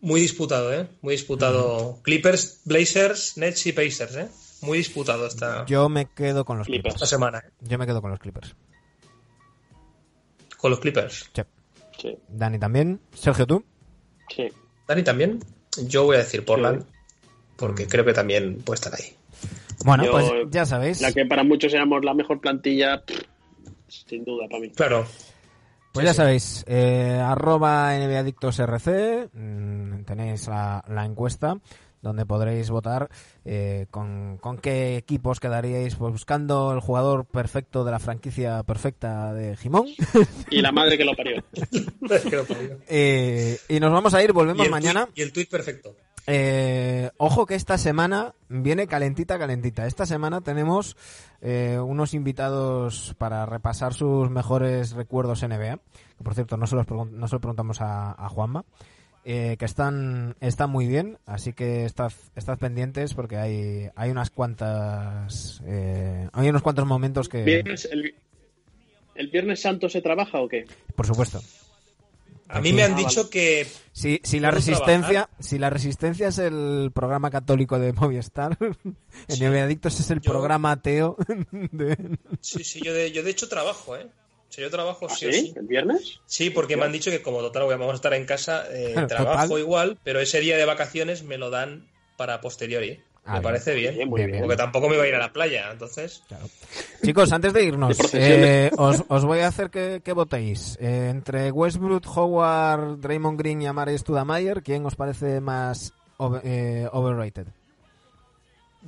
muy disputado, ¿eh? Muy disputado. Clippers, Blazers, Nets y Pacers, ¿eh? Muy disputado esta, Yo me quedo con los Clippers. Clippers. esta semana, ¿eh? Yo me quedo con los Clippers. Con los Clippers. Sí. Sí, Dani también. Sergio, tú. sí. Dani también. Yo voy a decir Portland, porque creo que también puede estar ahí. Bueno, Yo- pues ya sabéis. La que para muchos éramos la mejor plantilla, pff, sin duda para mí. Claro. Pues ya sabéis, eh, arroba NBAdictosRC, mm, tenéis la, la encuesta donde podréis votar eh, con, con qué equipos quedaríais pues, buscando el jugador perfecto de la franquicia perfecta de Jimón. Y la madre que lo parió. Eh, y nos vamos a ir, volvemos mañana. tuit, y el tuit perfecto. Eh, ojo que esta semana viene calentita, calentita. Esta semana tenemos eh, unos invitados para repasar sus mejores recuerdos NBA. Que por cierto, no se los, pregun- no se lo preguntamos a, a Juanma. eh, que están, están muy bien, así que estad, estad pendientes porque hay, hay unas cuantas eh, hay unos cuantos momentos que Viernes- el, ¿El Viernes Santo se trabaja o qué? por supuesto A mí me han dicho que Si, si la ¿Puedo resistencia, si la resistencia es el programa católico de Movistar, el Sí. Adictos es el Yo- programa ateo de... sí, sí, yo de, yo de hecho trabajo, ¿eh? O sea, yo trabajo ¿Ah, sí o sí? ¿El viernes? Sí, porque me han dicho que como total voy a- vamos a estar en casa, eh, Total. trabajo igual, pero ese día de vacaciones me lo dan para posteriori. Ah, me bien. parece bien. Bien, muy Bien, bien. Porque tampoco me va a ir a la playa, entonces. Claro. Chicos, antes de irnos, eh, os, os voy a hacer que, que votéis. Eh, entre Westbrook, Howard, Draymond Green y Amare Studamayer, ¿quién os parece más over- eh, overrated?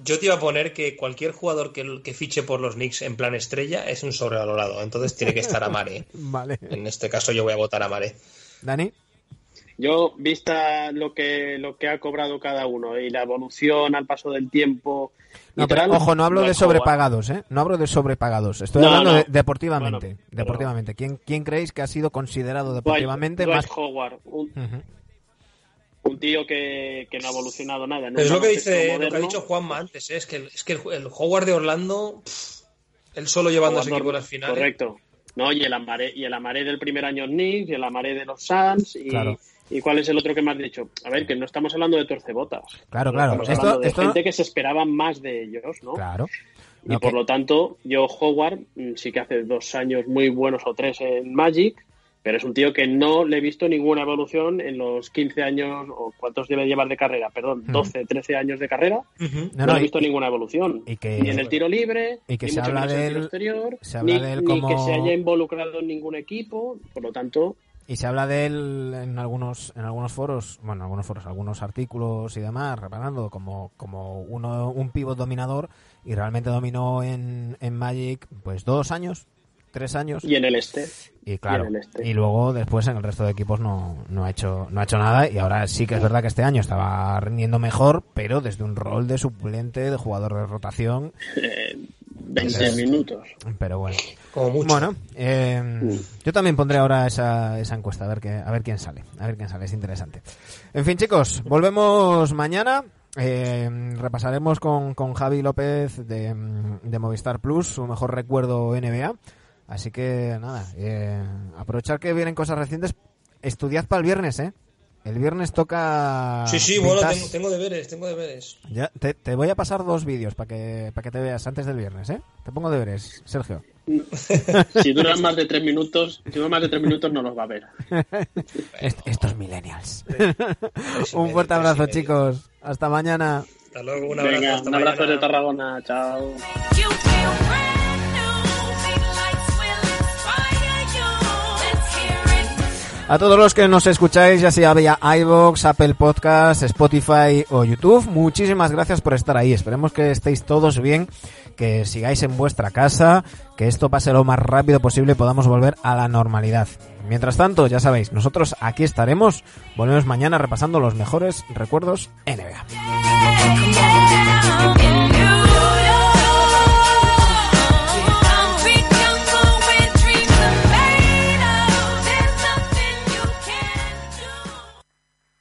Yo te iba a poner que cualquier jugador que, que fiche por los Knicks en plan estrella es un sobrevalorado, entonces tiene que estar Amare. Vale. En este caso yo voy a votar a Amare. Dani. Yo, vista lo que, lo que ha cobrado cada uno y la evolución al paso del tiempo. y No, pero, tal, ojo, no hablo de sobrepagados, ¿eh? No hablo de sobrepagados. Estoy No, hablando no. de deportivamente. Bueno, pero- deportivamente. ¿Quién, ¿Quién creéis que ha sido considerado deportivamente Dwight más... Howard, un, tío que, que no ha evolucionado nada. Es lo que dice, lo que ha dicho Juanma antes, ¿eh? es que, el, es que el, el Howard de Orlando, pff, él solo llevando a ese equipo a las finales. Correcto. No, y el amaré, y el amaré del primer año Knicks, y el amaré de los Suns, y, Claro. Y cuál es el otro que me has dicho. A ver, que no estamos hablando de torcebotas. Claro, claro. Estamos Esto- hablando de esto- gente que se esperaba más de ellos, ¿no? Claro. Y por que- lo tanto, yo Howard mm, sí que hace dos años muy buenos o tres en Magic, pero es un tío que no le he visto ninguna evolución en los 15 años, o cuántos debe llevar de carrera, perdón, 12, 13 años de carrera. No, no, no, he y- visto ninguna evolución. y que- ni en el tiro libre, y que ni se mucho habla menos en de el tiro él- exterior, se habla ni, de él ni como- que se haya involucrado en ningún equipo, por lo tanto, Y se habla de él en algunos en algunos foros, bueno, algunos foros, algunos artículos y demás, reparando como, como uno un pivot dominador y realmente dominó en, en Magic pues dos años, tres años y en el este. y claro, y en el este. y luego después en el resto de equipos no, no ha hecho no ha hecho nada y ahora sí que es verdad que este año estaba rindiendo mejor, pero desde un rol de suplente, de jugador de rotación, eh, 20 Entonces- minutos. pero bueno. Como mucho. Bueno, eh, Mm. yo también pondré ahora esa, esa encuesta a ver, qué, a ver quién sale. A ver quién sale, es interesante. En fin, chicos, volvemos mañana. Eh, repasaremos con, con Javi López de, de Movistar Plus su mejor recuerdo NBA. Así que nada, eh, aprovechar que vienen cosas recientes. Estudiad para el viernes, ¿eh? El viernes toca. sí, sí, bueno, tengo, tengo deberes, tengo deberes. Ya, te, te voy a pasar dos vídeos para que, para que te veas antes del viernes, ¿eh? Te pongo deberes, Sergio. Si duran más de tres minutos, si duran más de tres minutos no los va a ver. Est- estos millennials. Un fuerte abrazo, chicos. Hasta mañana. Hasta luego, un abrazo. Venga, hasta un abrazo mañana. de Tarragona, chao. A todos los que nos escucháis, ya sea vía iVoox, Apple Podcast, Spotify o YouTube, muchísimas gracias por estar ahí. Esperemos que estéis todos bien, que sigáis en vuestra casa, que esto pase lo más rápido posible y podamos volver a la normalidad. Mientras tanto, ya sabéis, nosotros aquí estaremos. Volvemos mañana repasando los mejores recuerdos NBA.